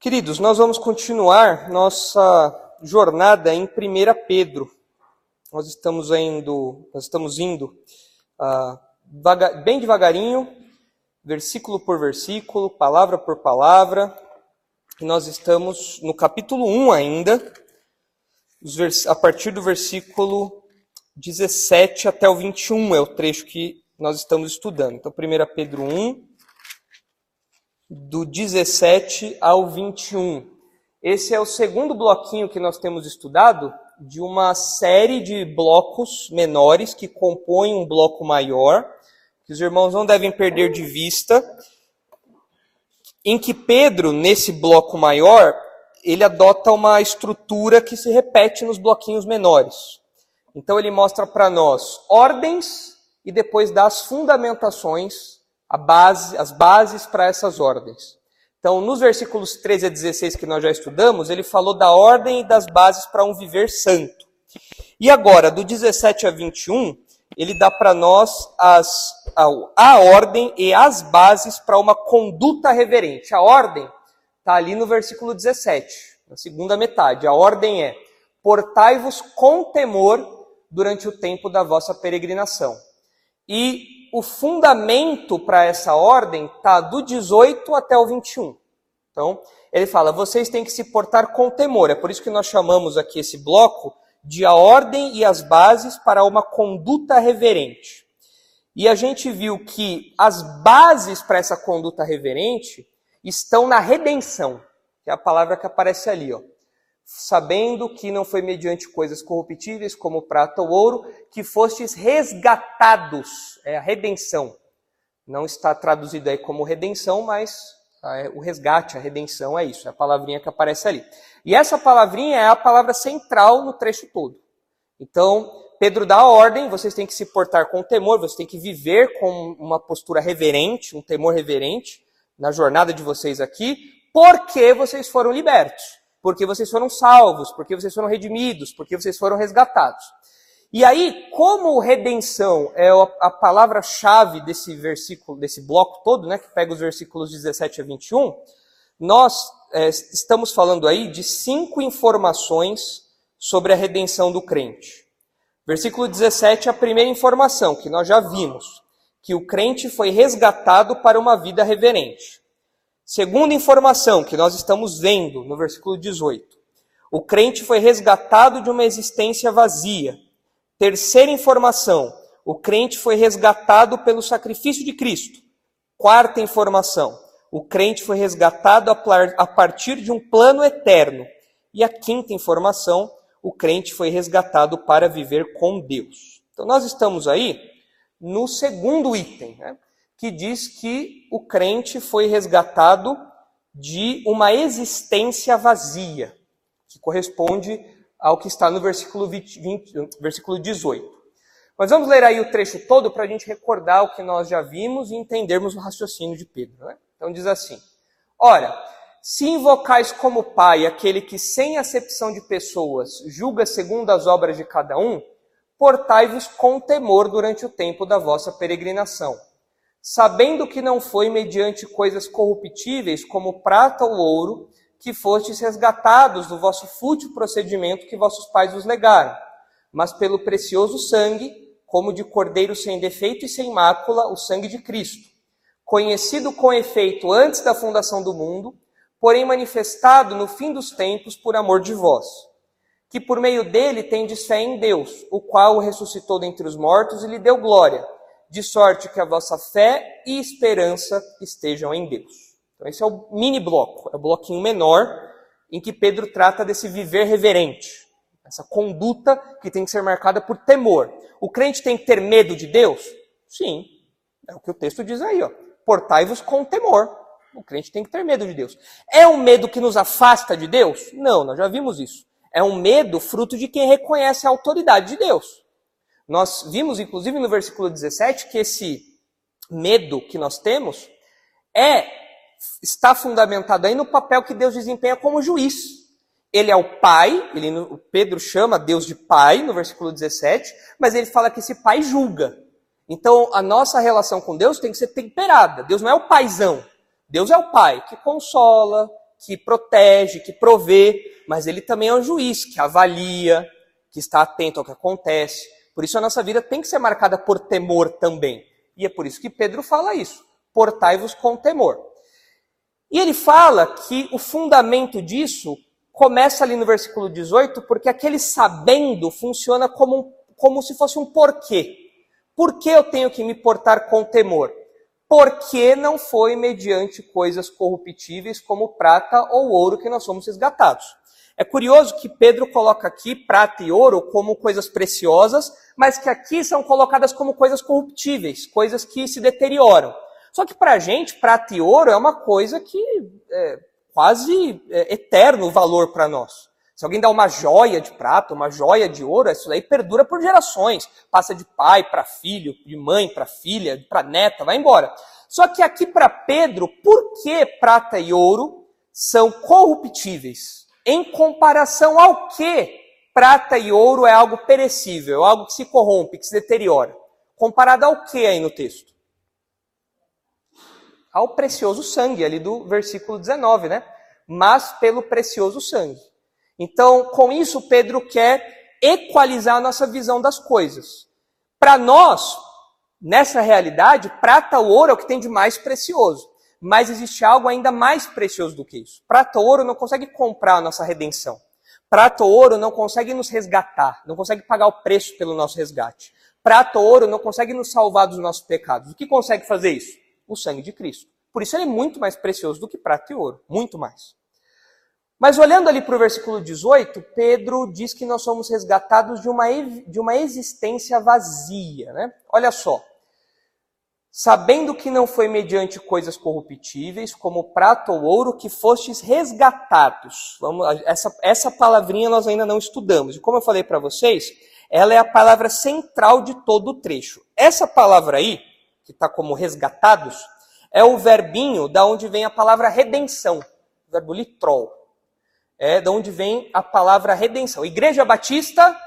Queridos, nós vamos continuar nossa jornada em 1 Pedro. Nós estamos indo, nós estamos indo vaga, bem devagarinho, versículo por versículo, palavra por palavra, e nós estamos no capítulo 1 ainda, a partir do versículo 17 até o 21 é o trecho que nós estamos estudando. Então, 1 Pedro 1, do 17 ao 21. Esse é o segundo bloquinho que nós temos estudado de uma série de blocos menores que compõem um bloco maior, que os irmãos não devem perder de vista, em que Pedro, nesse bloco maior, ele adota uma estrutura que se repete nos bloquinhos menores. Então ele mostra para nós ordens e depois dá as fundamentações base, as bases para essas ordens. Então, nos versículos 13 a 16 que nós já estudamos, ele falou da ordem e das bases para um viver santo. E agora, do 17 a 21, ele dá para nós as, a, a ordem e as bases para uma conduta reverente. A ordem está ali no versículo 17, na segunda metade. A ordem é: portai-vos com temor durante o tempo da vossa peregrinação. E o fundamento para essa ordem está do 18 até o 21. Então, ele fala: vocês têm que se portar com temor. É por isso que nós chamamos aqui esse bloco de a ordem e as bases para uma conduta reverente. E a gente viu que as bases para essa conduta reverente estão na redenção, que é a palavra que aparece ali, ó sabendo que não foi mediante coisas corruptíveis, como prata ou ouro, que fostes resgatados. É a redenção. Não está traduzido aí como redenção, mas ah, é o resgate, a redenção é isso, é a palavrinha que aparece ali. E essa palavrinha é a palavra central no trecho todo. Então, Pedro dá a ordem, vocês têm que se portar com temor, vocês têm que viver com uma postura reverente, um temor reverente na jornada de vocês aqui, porque vocês foram libertos porque vocês foram salvos, porque vocês foram redimidos, porque vocês foram resgatados. E aí, como redenção é a palavra-chave desse versículo, desse bloco todo, né, que pega os versículos 17 a 21, nós é, estamos falando aí de cinco informações sobre a redenção do crente. Versículo 17 é a primeira informação que nós já vimos, que o crente foi resgatado para uma vida reverente. Segunda informação que nós estamos vendo no versículo 18: o crente foi resgatado de uma existência vazia. Terceira informação: o crente foi resgatado pelo sacrifício de Cristo. Quarta informação: o crente foi resgatado a partir de um plano eterno. E a quinta informação: o crente foi resgatado para viver com Deus. Então nós estamos aí no segundo item. Né? Que diz que o crente foi resgatado de uma existência vazia, que corresponde ao que está no versículo, 20, 20, versículo 18. Mas vamos ler aí o trecho todo para a gente recordar o que nós já vimos e entendermos o raciocínio de Pedro. Né? Então diz assim: Ora, se invocais como Pai aquele que, sem acepção de pessoas, julga segundo as obras de cada um, portai-vos com temor durante o tempo da vossa peregrinação sabendo que não foi mediante coisas corruptíveis, como prata ou ouro, que fostes resgatados do vosso fútil procedimento que vossos pais vos legaram, mas pelo precioso sangue, como de cordeiro sem defeito e sem mácula, o sangue de Cristo, conhecido com efeito antes da fundação do mundo, porém manifestado no fim dos tempos por amor de vós, que por meio dele tendes fé em Deus, o qual o ressuscitou dentre os mortos e lhe deu glória de sorte que a vossa fé e esperança estejam em Deus. Então, esse é o mini bloco, é o bloquinho menor em que Pedro trata desse viver reverente, essa conduta que tem que ser marcada por temor. O crente tem que ter medo de Deus? Sim, é o que o texto diz aí, ó. Portai-vos com temor. O crente tem que ter medo de Deus. É um medo que nos afasta de Deus? Não, nós já vimos isso. É um medo fruto de quem reconhece a autoridade de Deus. Nós vimos, inclusive, no versículo 17, que esse medo que nós temos é está fundamentado aí no papel que Deus desempenha como juiz. Ele é o pai, ele, o Pedro chama Deus de pai no versículo 17, mas ele fala que esse pai julga. Então a nossa relação com Deus tem que ser temperada. Deus não é o paizão. Deus é o pai que consola, que protege, que provê, mas ele também é um juiz que avalia, que está atento ao que acontece. Por isso a nossa vida tem que ser marcada por temor também. E é por isso que Pedro fala isso: portai-vos com temor. E ele fala que o fundamento disso começa ali no versículo 18, porque aquele sabendo funciona como, como se fosse um porquê. Por que eu tenho que me portar com temor? Porque não foi mediante coisas corruptíveis como prata ou ouro que nós somos resgatados. É curioso que Pedro coloca aqui prata e ouro como coisas preciosas, mas que aqui são colocadas como coisas corruptíveis, coisas que se deterioram. Só que para a gente, prata e ouro é uma coisa que é quase é, eterno o valor para nós. Se alguém dá uma joia de prata, uma joia de ouro, isso daí perdura por gerações. Passa de pai para filho, de mãe para filha, para neta, vai embora. Só que aqui para Pedro, por que prata e ouro são corruptíveis? Em comparação ao que prata e ouro é algo perecível, algo que se corrompe, que se deteriora. Comparado ao que aí no texto? Ao precioso sangue, ali do versículo 19, né? Mas pelo precioso sangue. Então, com isso, Pedro quer equalizar a nossa visão das coisas. Para nós, nessa realidade, prata ou ouro é o que tem de mais precioso. Mas existe algo ainda mais precioso do que isso. Prata ou ouro não consegue comprar a nossa redenção. Prata ou ouro não consegue nos resgatar, não consegue pagar o preço pelo nosso resgate. Prata ou ouro não consegue nos salvar dos nossos pecados. O que consegue fazer isso? O sangue de Cristo. Por isso ele é muito mais precioso do que prata e ouro, muito mais. Mas olhando ali para o versículo 18, Pedro diz que nós somos resgatados de uma, de uma existência vazia. Né? Olha só. Sabendo que não foi mediante coisas corruptíveis, como prata ou ouro, que fostes resgatados. Vamos, essa, essa palavrinha nós ainda não estudamos. E como eu falei para vocês, ela é a palavra central de todo o trecho. Essa palavra aí, que está como resgatados, é o verbinho da onde vem a palavra redenção, o verbo litrol é de onde vem a palavra redenção. Igreja Batista,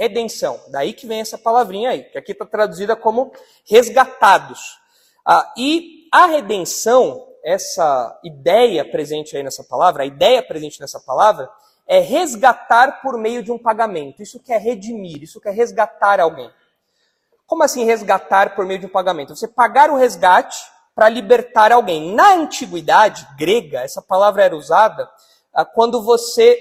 redenção. Daí que vem essa palavrinha aí, que aqui está traduzida como resgatados. Ah, e a redenção, essa ideia presente aí nessa palavra, a ideia presente nessa palavra, é resgatar por meio de um pagamento. Isso quer redimir, isso quer resgatar alguém. Como assim resgatar por meio de um pagamento? Você pagar o resgate para libertar alguém. Na antiguidade grega, essa palavra era usada ah, quando você,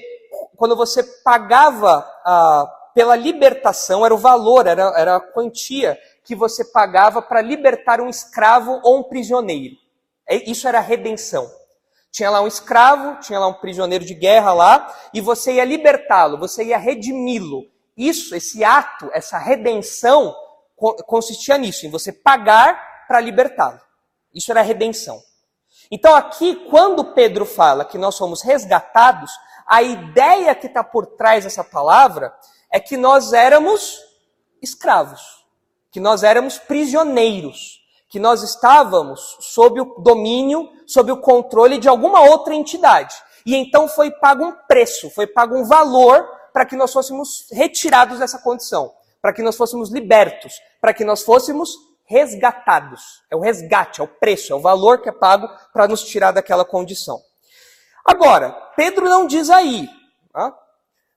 quando você pagava ah, pela libertação, era o valor, era, era a quantia que você pagava para libertar um escravo ou um prisioneiro. É, isso era redenção. Tinha lá um escravo, tinha lá um prisioneiro de guerra lá, e você ia libertá-lo, você ia redimi-lo. Isso, esse ato, essa redenção, consistia nisso, em você pagar para libertá-lo. Isso era redenção. Então, aqui, quando Pedro fala que nós somos resgatados, a ideia que está por trás dessa palavra é que nós éramos escravos, que nós éramos prisioneiros, que nós estávamos sob o domínio, sob o controle de alguma outra entidade. E então foi pago um preço, foi pago um valor para que nós fôssemos retirados dessa condição, para que nós fôssemos libertos, para que nós fôssemos resgatados. É o resgate, é o preço, é o valor que é pago para nos tirar daquela condição. Agora, Pedro não diz aí, tá?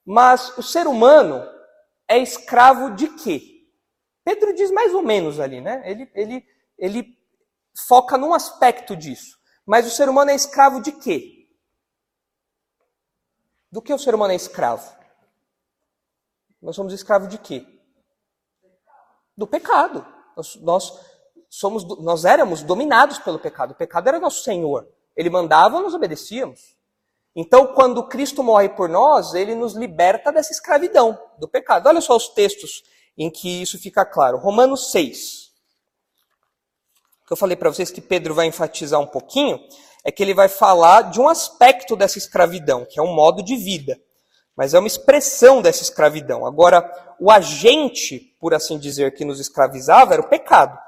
Mas o ser humano é escravo de quê? Pedro diz mais ou menos ali, né? Ele, ele, ele foca num aspecto disso. Mas o ser humano é escravo de quê? Do que o ser humano é escravo? Nós somos escravos de quê? Do pecado. Nós, nós, somos, nós éramos dominados pelo pecado. O pecado era nosso Senhor. Ele mandava, nós obedecíamos. Então, quando Cristo morre por nós, ele nos liberta dessa escravidão, do pecado. Olha só os textos em que isso fica claro. Romanos 6. O que eu falei para vocês que Pedro vai enfatizar um pouquinho é que ele vai falar de um aspecto dessa escravidão, que é um modo de vida mas é uma expressão dessa escravidão. Agora, o agente, por assim dizer, que nos escravizava era o pecado.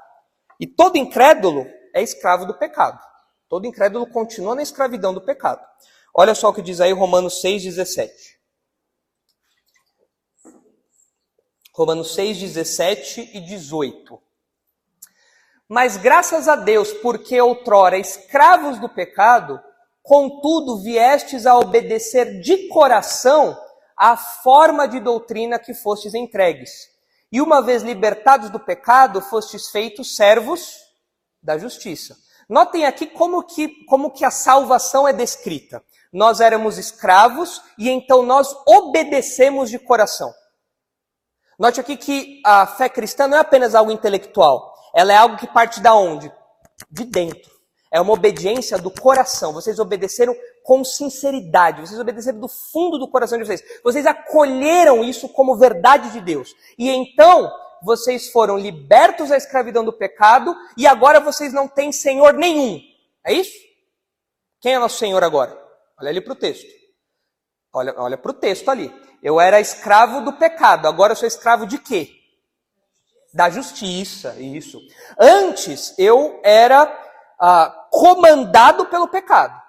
E todo incrédulo é escravo do pecado. Todo incrédulo continua na escravidão do pecado. Olha só o que diz aí Romanos 6,17. Romanos 6, 17 e 18. Mas graças a Deus, porque outrora escravos do pecado, contudo viestes a obedecer de coração a forma de doutrina que fostes entregues. E uma vez libertados do pecado, fostes feitos servos da justiça. Notem aqui como que, como que a salvação é descrita. Nós éramos escravos e então nós obedecemos de coração. Note aqui que a fé cristã não é apenas algo intelectual, ela é algo que parte da onde? De dentro. É uma obediência do coração. Vocês obedeceram com sinceridade, vocês obedeceram do fundo do coração de vocês. Vocês acolheram isso como verdade de Deus. E então, vocês foram libertos da escravidão do pecado e agora vocês não têm senhor nenhum. É isso? Quem é nosso senhor agora? Olha ali para o texto. Olha, olha para o texto ali. Eu era escravo do pecado, agora eu sou escravo de quê? Da justiça, isso. Antes eu era ah, comandado pelo pecado.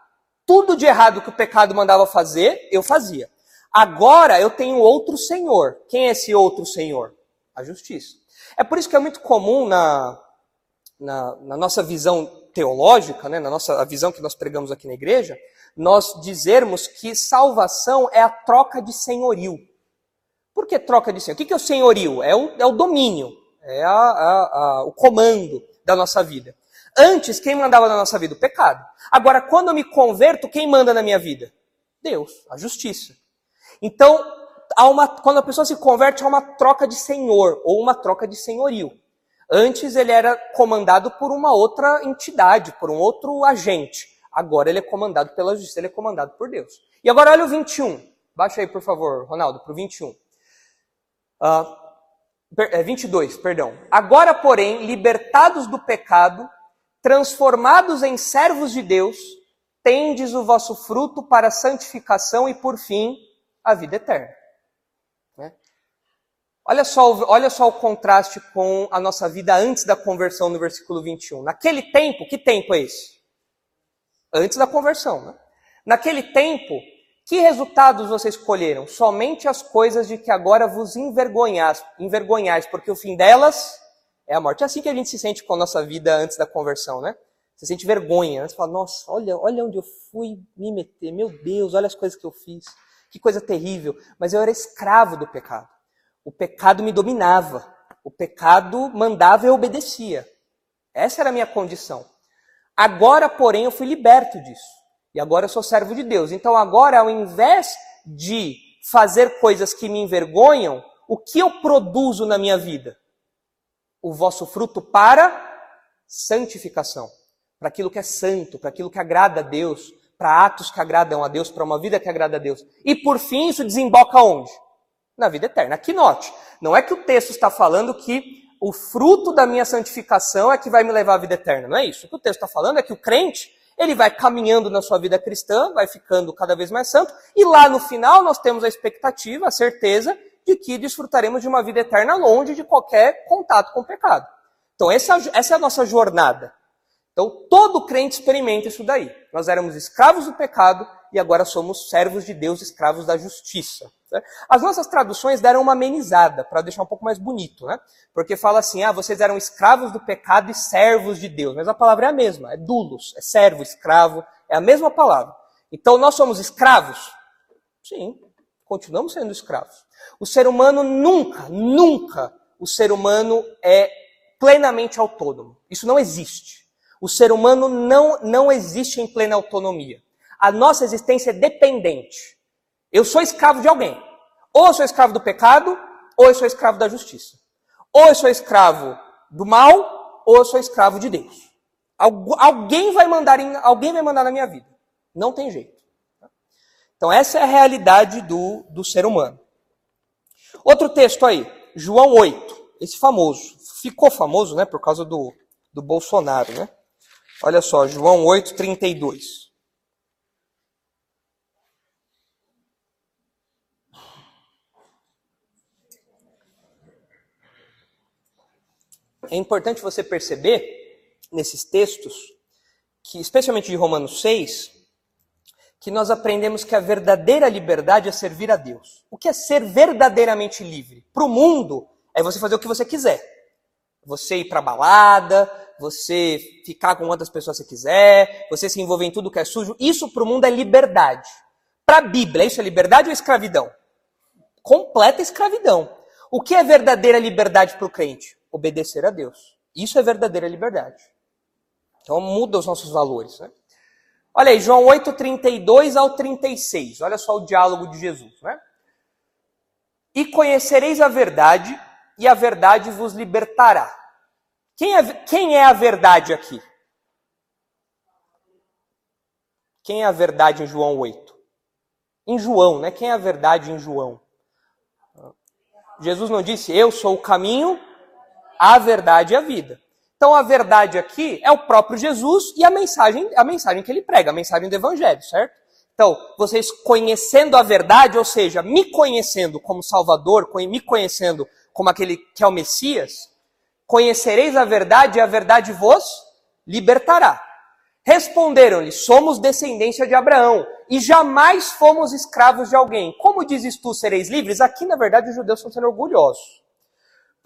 Tudo de errado que o pecado mandava fazer, eu fazia. Agora eu tenho outro senhor. Quem é esse outro senhor? A justiça. É por isso que é muito comum na, na, na nossa visão teológica, né, na nossa visão que nós pregamos aqui na igreja, nós dizermos que salvação é a troca de senhorio. Por que troca de senhorio? O que é o senhorio? É o, é o domínio, é a, a, a, o comando da nossa vida. Antes, quem mandava na nossa vida? O pecado. Agora, quando eu me converto, quem manda na minha vida? Deus, a justiça. Então, uma, quando a pessoa se converte, há uma troca de senhor ou uma troca de senhorio. Antes ele era comandado por uma outra entidade, por um outro agente. Agora ele é comandado pela justiça, ele é comandado por Deus. E agora olha o 21. Baixa aí, por favor, Ronaldo, para o 21. Uh, 22, perdão. Agora, porém, libertados do pecado, transformados em servos de Deus, tendes o vosso fruto para a santificação e, por fim, a vida eterna. Né? Olha, só, olha só o contraste com a nossa vida antes da conversão no versículo 21. Naquele tempo, que tempo é esse? Antes da conversão. Né? Naquele tempo, que resultados vocês escolheram? Somente as coisas de que agora vos envergonhais, envergonhais, porque o fim delas é a morte. É assim que a gente se sente com a nossa vida antes da conversão, né? Você sente vergonha. Né? Você fala, nossa, olha, olha onde eu fui me meter. Meu Deus, olha as coisas que eu fiz. Que coisa terrível. Mas eu era escravo do pecado. O pecado me dominava. O pecado mandava e obedecia. Essa era a minha condição. Agora, porém, eu fui liberto disso. E agora eu sou servo de Deus. Então, agora, ao invés de fazer coisas que me envergonham, o que eu produzo na minha vida? O vosso fruto para santificação. Para aquilo que é santo, para aquilo que agrada a Deus, para atos que agradam a Deus, para uma vida que agrada a Deus. E por fim, isso desemboca onde? Na vida eterna. Aqui note, não é que o texto está falando que o fruto da minha santificação é que vai me levar à vida eterna. Não é isso. O que o texto está falando é que o crente, ele vai caminhando na sua vida cristã, vai ficando cada vez mais santo, e lá no final nós temos a expectativa, a certeza de que desfrutaremos de uma vida eterna longe de qualquer contato com o pecado. Então essa, essa é a nossa jornada. Então todo crente experimenta isso daí. Nós éramos escravos do pecado e agora somos servos de Deus, escravos da justiça. Né? As nossas traduções deram uma amenizada, para deixar um pouco mais bonito, né? Porque fala assim, ah, vocês eram escravos do pecado e servos de Deus. Mas a palavra é a mesma, é dulos, é servo, escravo, é a mesma palavra. Então nós somos escravos? Sim, continuamos sendo escravos. O ser humano nunca, nunca, o ser humano é plenamente autônomo. Isso não existe. O ser humano não, não existe em plena autonomia. A nossa existência é dependente. Eu sou escravo de alguém. Ou eu sou escravo do pecado, ou eu sou escravo da justiça. Ou eu sou escravo do mal, ou eu sou escravo de Deus. Alguém vai mandar, em, alguém vai mandar na minha vida. Não tem jeito. Então essa é a realidade do, do ser humano. Outro texto aí, João 8, esse famoso. Ficou famoso, né, por causa do, do Bolsonaro, né? Olha só, João 8, 32. É importante você perceber nesses textos, que especialmente de Romanos 6, que nós aprendemos que a verdadeira liberdade é servir a Deus. O que é ser verdadeiramente livre? Para o mundo, é você fazer o que você quiser. Você ir para balada, você ficar com quantas pessoas você quiser, você se envolver em tudo que é sujo. Isso para o mundo é liberdade. Para a Bíblia, isso é liberdade ou escravidão? Completa escravidão. O que é verdadeira liberdade para o crente? Obedecer a Deus. Isso é verdadeira liberdade. Então muda os nossos valores. Né? Olha aí, João 8, 32 ao 36. Olha só o diálogo de Jesus. Né? E conhecereis a verdade, e a verdade vos libertará. Quem é, quem é a verdade aqui? Quem é a verdade em João 8? Em João, né? Quem é a verdade em João? Jesus não disse, eu sou o caminho, a verdade e a vida. Então a verdade aqui é o próprio Jesus e a mensagem, a mensagem que ele prega, a mensagem do evangelho, certo? Então, vocês conhecendo a verdade, ou seja, me conhecendo como Salvador, me conhecendo como aquele que é o Messias, conhecereis a verdade e a verdade vos libertará. Responderam-lhe: Somos descendência de Abraão e jamais fomos escravos de alguém. Como dizes tu, sereis livres? Aqui, na verdade, os judeus estão sendo orgulhosos.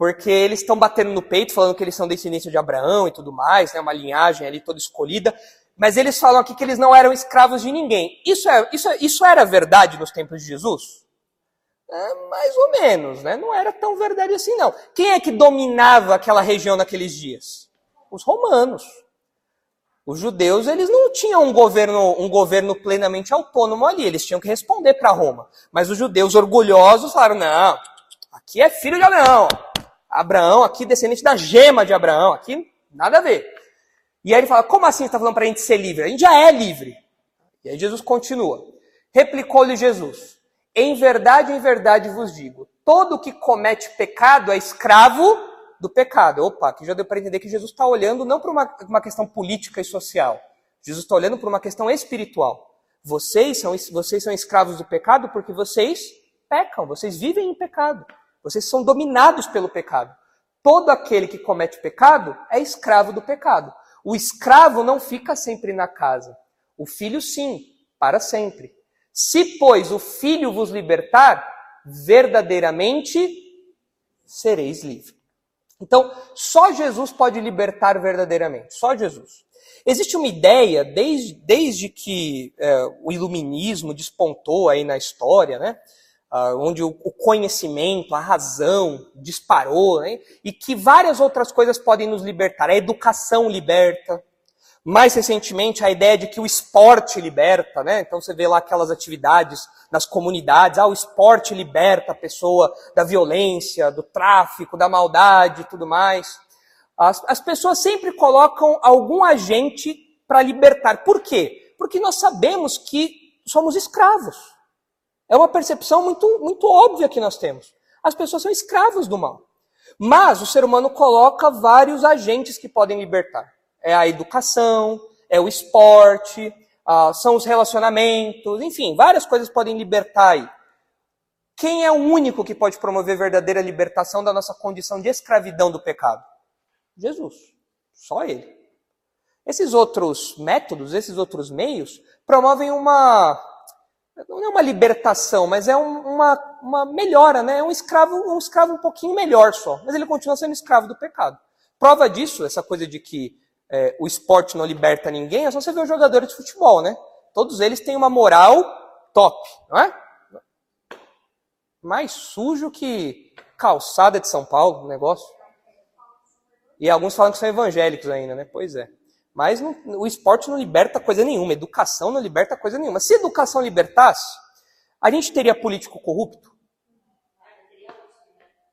Porque eles estão batendo no peito, falando que eles são descendência de Abraão e tudo mais, né, uma linhagem ali toda escolhida. Mas eles falam aqui que eles não eram escravos de ninguém. Isso, é, isso, é, isso era verdade nos tempos de Jesus? É, mais ou menos, né? Não era tão verdade assim, não. Quem é que dominava aquela região naqueles dias? Os romanos. Os judeus, eles não tinham um governo, um governo plenamente autônomo ali, eles tinham que responder para Roma. Mas os judeus orgulhosos falaram: não, aqui é filho de Abraão. Abraão, aqui descendente da gema de Abraão, aqui nada a ver. E aí ele fala: como assim você está falando para a gente ser livre? A gente já é livre. E aí Jesus continua. Replicou-lhe Jesus: em verdade, em verdade vos digo: todo que comete pecado é escravo do pecado. Opa, aqui já deu para entender que Jesus está olhando não para uma, uma questão política e social. Jesus está olhando para uma questão espiritual. Vocês são, vocês são escravos do pecado porque vocês pecam, vocês vivem em pecado. Vocês são dominados pelo pecado. Todo aquele que comete pecado é escravo do pecado. O escravo não fica sempre na casa. O filho, sim, para sempre. Se, pois, o filho vos libertar, verdadeiramente sereis livres. Então, só Jesus pode libertar verdadeiramente, só Jesus. Existe uma ideia, desde, desde que é, o iluminismo despontou aí na história, né? Uh, onde o, o, conhecimento, a razão disparou, né? e que várias outras coisas podem nos libertar. A educação liberta, mais recentemente, a ideia de que o esporte liberta, né? Então você vê lá aquelas atividades nas comunidades, ah, o esporte liberta a pessoa da violência, do tráfico, da maldade e tudo mais. As, as pessoas sempre colocam algum agente para libertar. Por quê? Porque nós sabemos que somos escravos. É uma percepção muito, muito óbvia que nós temos. As pessoas são escravos do mal. Mas o ser humano coloca vários agentes que podem libertar é a educação, é o esporte, uh, são os relacionamentos, enfim, várias coisas podem libertar aí. Quem é o único que pode promover verdadeira libertação da nossa condição de escravidão do pecado? Jesus. Só Ele. Esses outros métodos, esses outros meios, promovem uma. Não é uma libertação, mas é um, uma, uma melhora, né? É um escravo, um escravo um pouquinho melhor só. Mas ele continua sendo escravo do pecado. Prova disso, essa coisa de que é, o esporte não liberta ninguém, é só você ver os jogadores de futebol, né? Todos eles têm uma moral top, não é? Mais sujo que calçada de São Paulo, o negócio. E alguns falam que são evangélicos ainda, né? Pois é. Mas não, o esporte não liberta coisa nenhuma, educação não liberta coisa nenhuma. Se educação libertasse, a gente teria político corrupto?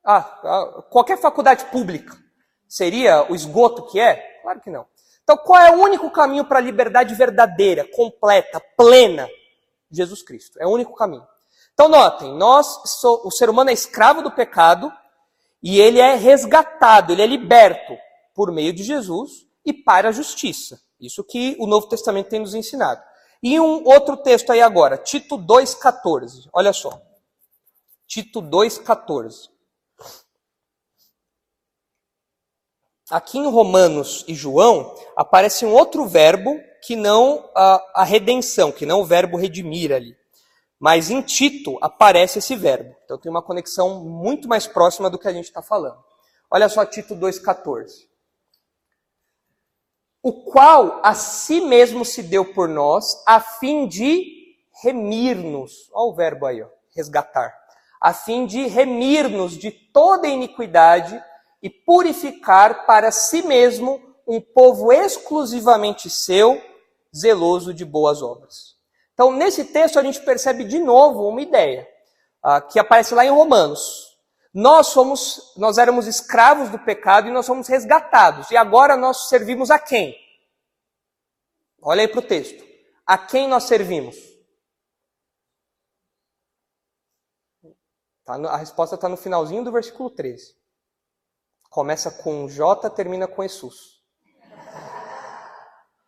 Ah, qualquer faculdade pública seria o esgoto que é? Claro que não. Então, qual é o único caminho para a liberdade verdadeira, completa, plena? Jesus Cristo. É o único caminho. Então, notem, nós, o ser humano é escravo do pecado e ele é resgatado, ele é liberto por meio de Jesus e para a justiça. Isso que o Novo Testamento tem nos ensinado. E um outro texto aí agora, Tito 2,14. Olha só. Tito 2,14. aqui em Romanos e João aparece um outro verbo que não a, a redenção, que não o verbo redimir ali. Mas em Tito aparece esse verbo. Então tem uma conexão muito mais próxima do que a gente está falando. Olha só Tito 2,14. O qual a si mesmo se deu por nós, a fim de remir-nos. Olha o verbo aí, ó, resgatar. A fim de remir-nos de toda iniquidade e purificar para si mesmo um povo exclusivamente seu, zeloso de boas obras. Então, nesse texto, a gente percebe de novo uma ideia uh, que aparece lá em Romanos. Nós somos, nós éramos escravos do pecado e nós somos resgatados. E agora nós servimos a quem? Olha aí para o texto. A quem nós servimos? Tá a resposta está no finalzinho do versículo 13. Começa com J, termina com Jesus.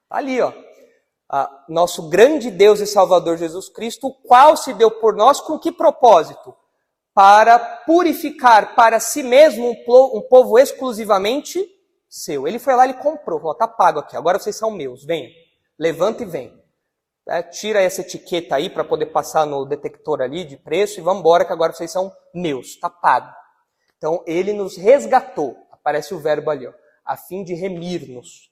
Tá ali, ó ah, nosso grande Deus e Salvador Jesus Cristo, o qual se deu por nós com que propósito? Para purificar para si mesmo um, povo exclusivamente seu. Ele foi lá e comprou, falou, tá pago aqui, agora vocês são meus, vem, levanta e vem. É, tira essa etiqueta aí para poder passar no detector ali de preço e vamos embora que agora vocês são meus, tá pago. Então ele nos resgatou, aparece o verbo ali, ó, a fim de remir-nos.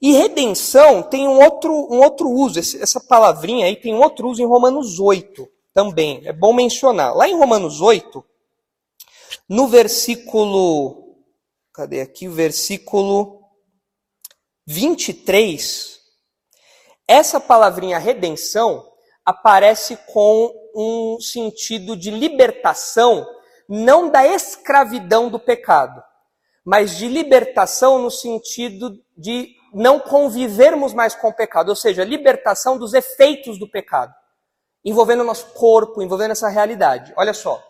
E redenção tem um outro, um outro uso, essa palavrinha aí tem um outro uso em Romanos 8 também, é bom mencionar. Lá em Romanos 8, no versículo, cadê aqui? O versículo 23, essa palavrinha redenção aparece com um sentido de libertação, não da escravidão do pecado, mas de libertação no sentido de não convivermos mais com o pecado, ou seja, libertação dos efeitos do pecado, envolvendo o nosso corpo, envolvendo essa realidade. Olha só.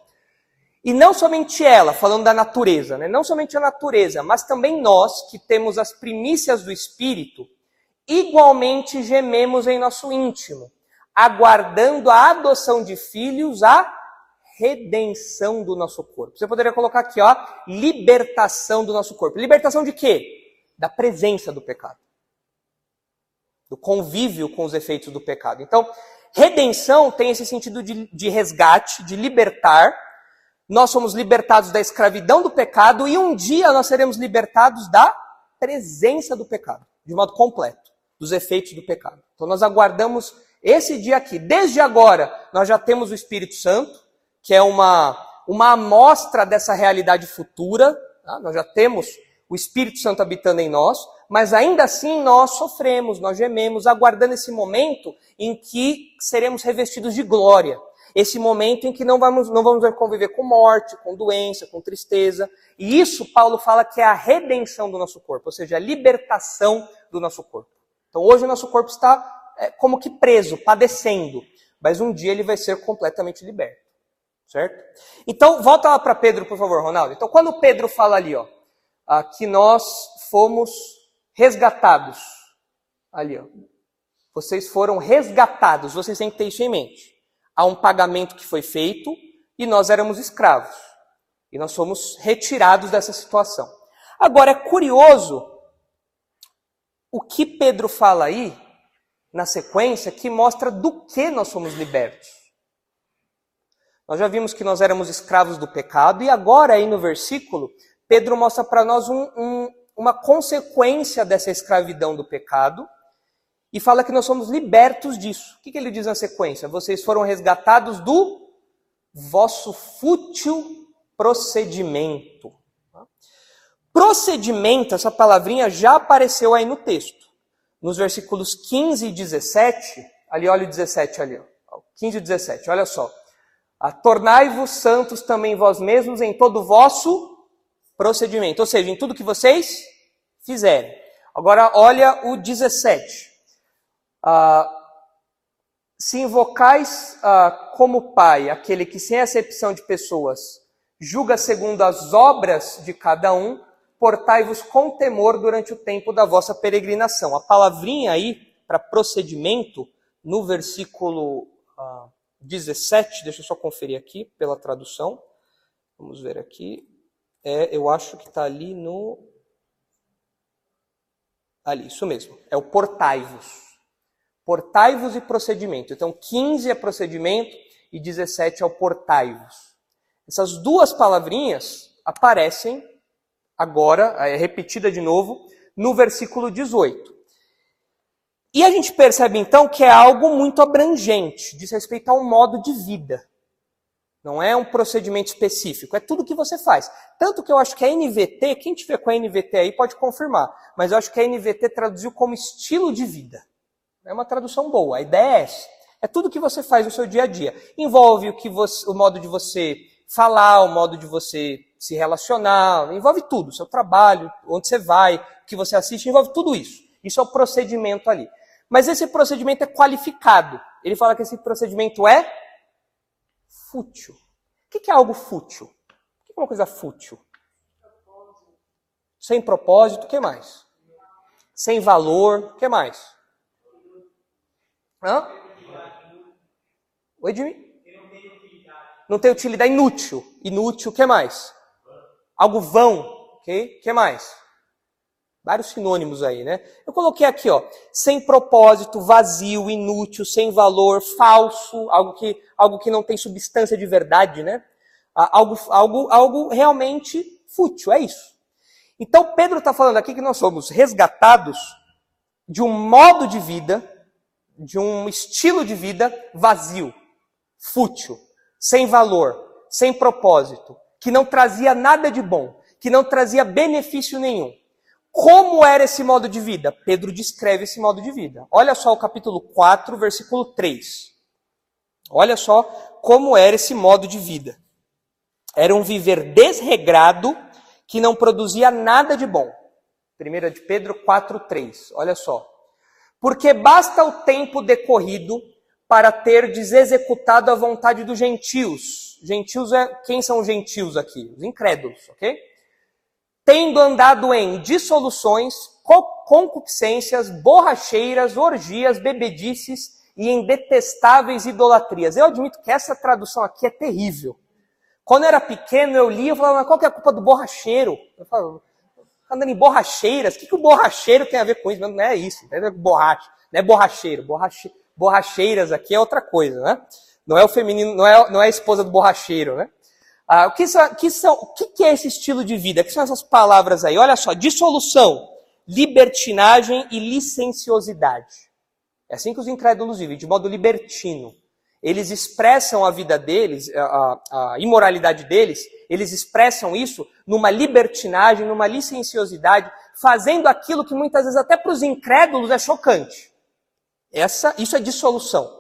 E não somente ela, falando da natureza, né? não somente a natureza, mas também nós, que temos as primícias do Espírito, igualmente gememos em nosso íntimo, aguardando a adoção de filhos, a redenção do nosso corpo. Você poderia colocar aqui, ó, libertação do nosso corpo. Libertação de quê? da presença do pecado, do convívio com os efeitos do pecado. Então, redenção tem esse sentido de, de resgate, de libertar. Nós somos libertados da escravidão do pecado e um dia nós seremos libertados da presença do pecado, de modo completo, dos efeitos do pecado. Então, nós aguardamos esse dia aqui. Desde agora, nós já temos o Espírito Santo, que é uma, uma amostra dessa realidade futura. Tá? Nós já temos o Espírito Santo habitando em nós, mas ainda assim nós sofremos, nós gememos, aguardando esse momento em que seremos revestidos de glória. Esse momento em que não vamos, não vamos conviver com morte, com doença, com tristeza. E isso Paulo fala que é a redenção do nosso corpo, ou seja, a libertação do nosso corpo. Então hoje o nosso corpo está é, como que preso, padecendo, mas um dia ele vai ser completamente liberto. Certo? Então, volta lá para Pedro, por favor, Ronaldo. Então, quando Pedro fala ali, ó, ah, que nós fomos resgatados. Ali, ó. Vocês foram resgatados, vocês têm que ter isso em mente. Há um pagamento que foi feito e nós éramos escravos. E nós fomos retirados dessa situação. Agora, é curioso o que Pedro fala aí, na sequência, que mostra do que nós somos libertos. Nós já vimos que nós éramos escravos do pecado, e agora, aí no versículo, Pedro mostra para nós um, um, uma consequência dessa escravidão do pecado e fala que nós somos libertos disso. O que, que ele diz na sequência? Vocês foram resgatados do vosso fútil procedimento. Procedimento, essa palavrinha já apareceu aí no texto. Nos versículos 15 e 17, ali olha o 17 ali, ó. 15 e 17, olha só. Tornai-vos santos também vós mesmos em todo o vosso procedimento, ou seja, em tudo que vocês fizerem. Agora, olha o 17. Ah, se invocais ah, como Pai aquele que, sem acepção de pessoas, julga segundo as obras de cada um, portai-vos com temor durante o tempo da vossa peregrinação. A palavrinha aí, para procedimento, no versículo ah, 17, deixa eu só conferir aqui pela tradução. Vamos ver aqui é, eu acho que está ali no. Ali, isso mesmo. É o portai-vos. Portai-vos e procedimento. Então, 15 é procedimento e 17 é o portai-vos. Essas duas palavrinhas aparecem agora, é repetida de novo, no versículo 18. E a gente percebe então que é algo muito abrangente, diz respeito a um modo de vida. Não é um procedimento específico, é tudo que você faz. Tanto que eu acho que a NVT, quem tiver com a NVT aí pode confirmar, mas eu acho que a NVT traduziu como estilo de vida. É uma tradução boa, a ideia é essa. É tudo que você faz no seu dia a dia. Envolve o, que você, o modo de você falar, o modo de você se relacionar, envolve tudo, seu trabalho, onde você vai, o que você assiste, envolve tudo isso. Isso é o procedimento ali. Mas esse procedimento é qualificado. Ele fala que esse procedimento é fútil. O que é algo fútil? O que é uma coisa fútil? Sem propósito, o que mais? Sem valor, o que mais? Hã? Oi, Jimmy? Não tem utilidade. Inútil. Inútil, o que mais? Algo vão, ok? O que mais? Vários sinônimos aí, né? Eu coloquei aqui, ó, sem propósito, vazio, inútil, sem valor, falso, algo que, algo que não tem substância de verdade, né? Algo, algo, algo realmente fútil, é isso. Então Pedro está falando aqui que nós somos resgatados de um modo de vida, de um estilo de vida vazio, fútil, sem valor, sem propósito, que não trazia nada de bom, que não trazia benefício nenhum. Como era esse modo de vida? Pedro descreve esse modo de vida. Olha só o capítulo 4, versículo 3. Olha só como era esse modo de vida. Era um viver desregrado que não produzia nada de bom. 1 de Pedro 4, 3. Olha só. Porque basta o tempo decorrido para ter desexecutado a vontade dos gentios. Gentios é quem são os gentios aqui? Os incrédulos, ok? Tendo andado em dissoluções, concupiscências, borracheiras, orgias, bebedices e em detestáveis idolatrias. Eu admito que essa tradução aqui é terrível. Quando eu era pequeno, eu lia e falava, mas qual que é a culpa do borracheiro? Eu falava, andando em borracheiras, o que, que o borracheiro tem a ver com isso? Não é isso, não é borracha, não é borracheiro. Borrache, borracheiras aqui é outra coisa, né? Não é o feminino, não é, não é a esposa do borracheiro, né? Ah, o, que são, que são, o que é esse estilo de vida? O que são essas palavras aí? Olha só, dissolução, libertinagem e licenciosidade. É assim que os incrédulos vivem, de modo libertino. Eles expressam a vida deles, a, a imoralidade deles, eles expressam isso numa libertinagem, numa licenciosidade, fazendo aquilo que muitas vezes até para os incrédulos é chocante. Essa, isso é dissolução.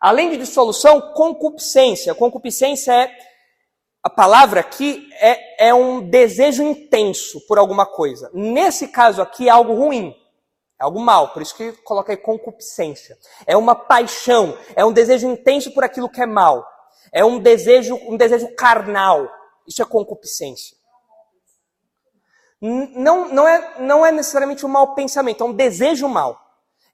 Além de dissolução, concupiscência. Concupiscência é a palavra aqui é, é um desejo intenso por alguma coisa. Nesse caso aqui é algo ruim, é algo mal, por isso que coloquei concupiscência. É uma paixão, é um desejo intenso por aquilo que é mal. É um desejo, um desejo carnal. Isso é concupiscência. Não, não, é, não é necessariamente um mau pensamento, é um desejo mal.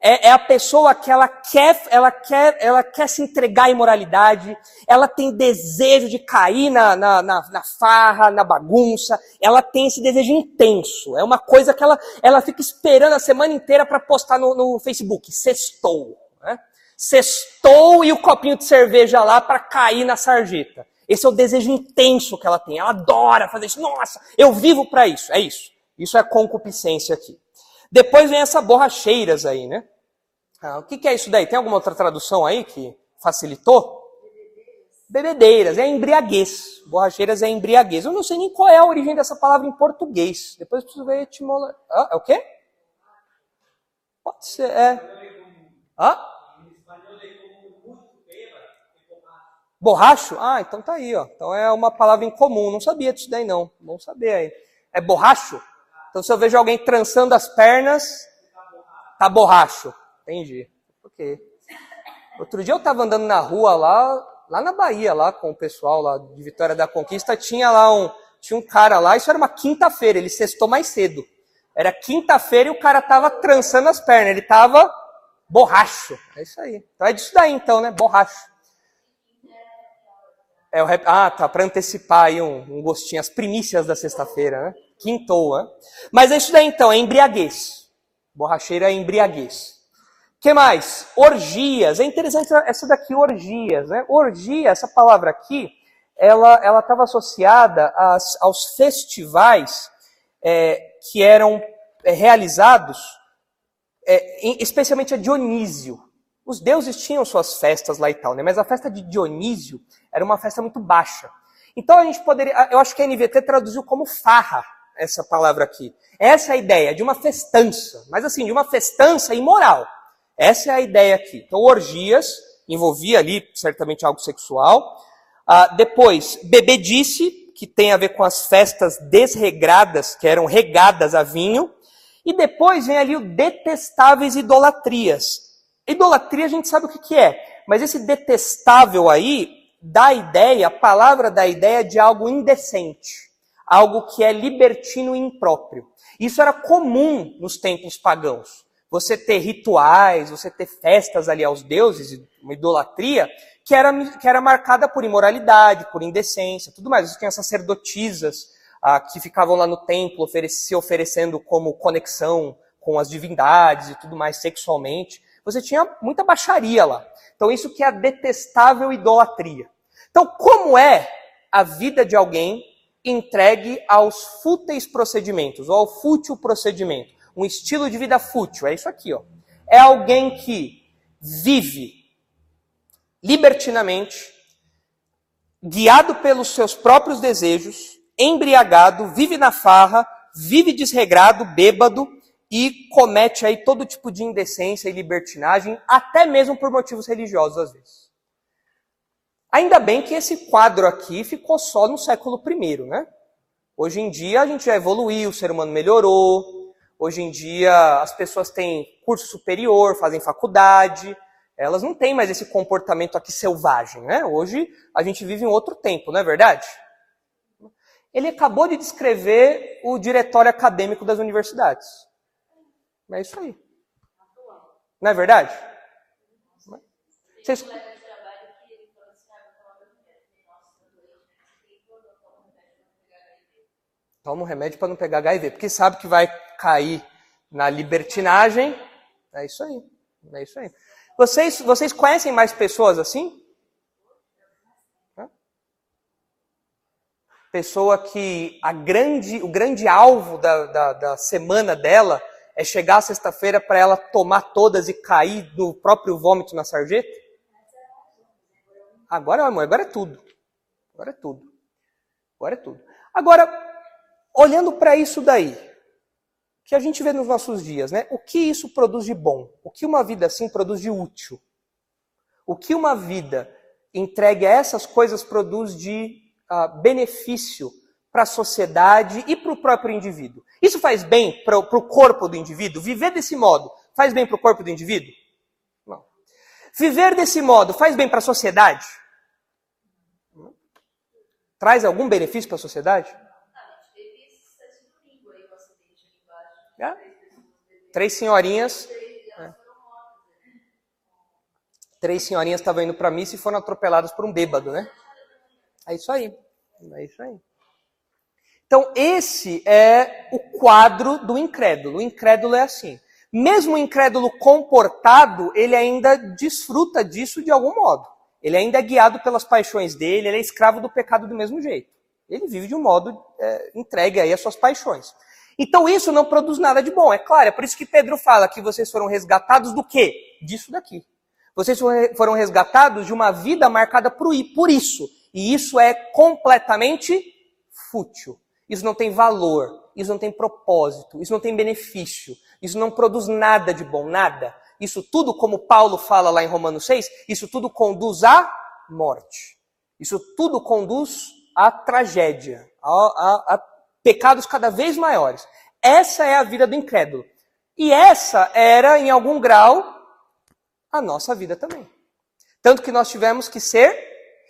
É, é, a pessoa que ela quer, ela quer, ela quer se entregar à imoralidade, ela tem desejo de cair na, na, na, na, farra, na bagunça, ela tem esse desejo intenso. É uma coisa que ela, ela fica esperando a semana inteira para postar no, no Facebook. Sextou. Né? Sextou e o copinho de cerveja lá para cair na sarjeta. Esse é o desejo intenso que ela tem. Ela adora fazer isso. Nossa, eu vivo para isso. É isso. Isso é concupiscência aqui. Depois vem essa borracheiras aí, né? Ah, o que, que, é isso daí? Tem alguma outra tradução aí que facilitou? Bebedeiras, é embriaguez. Borracheiras é embriaguez. Eu não sei nem qual é a origem dessa palavra em português. Depois preciso ver etimologia. Ah, é o quê? Pode ser, é. Ah? Borracho? Ah, então tá aí, ó. Então é uma palavra em comum. Não sabia disso daí, não. Vamos saber aí. É borracho? Então, se eu vejo alguém trançando as pernas, tá borracho. Entendi. Ok. Outro dia eu estava andando na rua lá, lá na Bahia, lá com o pessoal lá de Vitória da Conquista, tinha lá um, tinha um cara lá, isso era uma quinta-feira, ele sextou mais cedo. Era quinta-feira e o cara tava trançando as pernas, ele tava borracho. É isso aí. Então é disso daí então, né? Borracho. É o rap... Ah, tá, para antecipar aí um, um, gostinho, as primícias da sexta-feira, né? Quintou, né? Mas isso daí então, é embriaguez. Borracheira é embriaguez. que mais? Orgias. É interessante essa daqui, orgias, né? Orgia, essa palavra aqui, ela ela estava associada às, aos festivais é, que eram é, realizados, é, em, especialmente a Dionísio. Os deuses tinham suas festas lá e tal, né? mas a festa de Dionísio era uma festa muito baixa. Então a gente poderia, eu acho que a NVT traduziu como farra essa palavra aqui. Essa é a ideia de uma festança, mas assim, de uma festança imoral. Essa é a ideia aqui. Então, orgias envolvia ali certamente algo sexual. Ah, depois, bebedice, que tem a ver com as festas desregradas, que eram regadas a vinho. E depois vem ali o detestáveis idolatrias. Idolatria a gente sabe o que, que é, mas esse detestável aí dá a ideia, a palavra dá a ideia de algo indecente, algo que é libertino e impróprio. Isso era comum nos tempos pagãos. Você ter rituais, você ter festas ali aos deuses, uma idolatria, que era, que era marcada por imoralidade, por indecência, tudo mais. Você tinha sacerdotisas ah, que ficavam lá no templo se oferecendo como conexão com as divindades e tudo mais sexualmente. Você tinha muita baixaria lá. Então, isso que é a detestável idolatria. Então, como é a vida de alguém entregue aos fúteis procedimentos, ou ao fútil procedimento? Um estilo de vida fútil, é isso aqui, ó. É alguém que vive libertinamente, guiado pelos seus próprios desejos, embriagado, vive na farra, vive desregrado, bêbado e comete aí todo tipo de indecência e libertinagem, até mesmo por motivos religiosos às vezes. Ainda bem que esse quadro aqui ficou só no século I, né? Hoje em dia a gente já evoluiu, o ser humano melhorou. Hoje em dia as pessoas têm curso superior, fazem faculdade, elas não têm mais esse comportamento aqui selvagem, né? Hoje a gente vive em outro tempo, não é verdade? Ele acabou de descrever o diretório acadêmico das universidades. É isso aí. Não é verdade? Vocês... Toma um remédio para não pegar HIV, porque sabe que vai cair na libertinagem. É isso aí. É isso aí. Vocês, vocês conhecem mais pessoas assim? Pessoa que a grande, o grande alvo da, da, da semana dela é chegar sexta-feira para ela tomar todas e cair do próprio vômito na sarjeta? Agora, amor, agora é tudo. Agora é tudo. Agora é tudo. Agora, olhando para isso daí, que a gente vê nos nossos dias, né? O que isso produz de bom? O que uma vida assim produz de útil? O que uma vida entregue a essas coisas produz de uh, benefício para a sociedade e para o próprio indivíduo? Isso faz bem para o corpo do indivíduo? Viver desse modo faz bem para o corpo do indivíduo? Não. Viver desse modo faz bem para a sociedade? Traz algum benefício para a sociedade? É? Três senhorinhas. É. Três senhorinhas estavam indo para missa e foram atropeladas por um bêbado, né? É isso aí. É isso aí. Então, esse é o quadro do incrédulo. O incrédulo é assim. Mesmo o incrédulo comportado, ele ainda desfruta disso de algum modo. Ele ainda é guiado pelas paixões dele, ele é escravo do pecado do mesmo jeito. Ele vive de um modo é, entregue aí às suas paixões. Então isso não produz nada de bom, é claro. É por isso que Pedro fala que vocês foram resgatados do quê? Disso daqui. Vocês foram resgatados de uma vida marcada por isso. E isso é completamente fútil. Isso não tem valor. Isso não tem propósito. Isso não tem benefício. Isso não produz nada de bom, nada. Isso tudo, como Paulo fala lá em Romanos 6, isso tudo conduz à morte. Isso tudo conduz à tragédia, a, a, a pecados cada vez maiores. Essa é a vida do incrédulo. E essa era, em algum grau, a nossa vida também. Tanto que nós tivemos que ser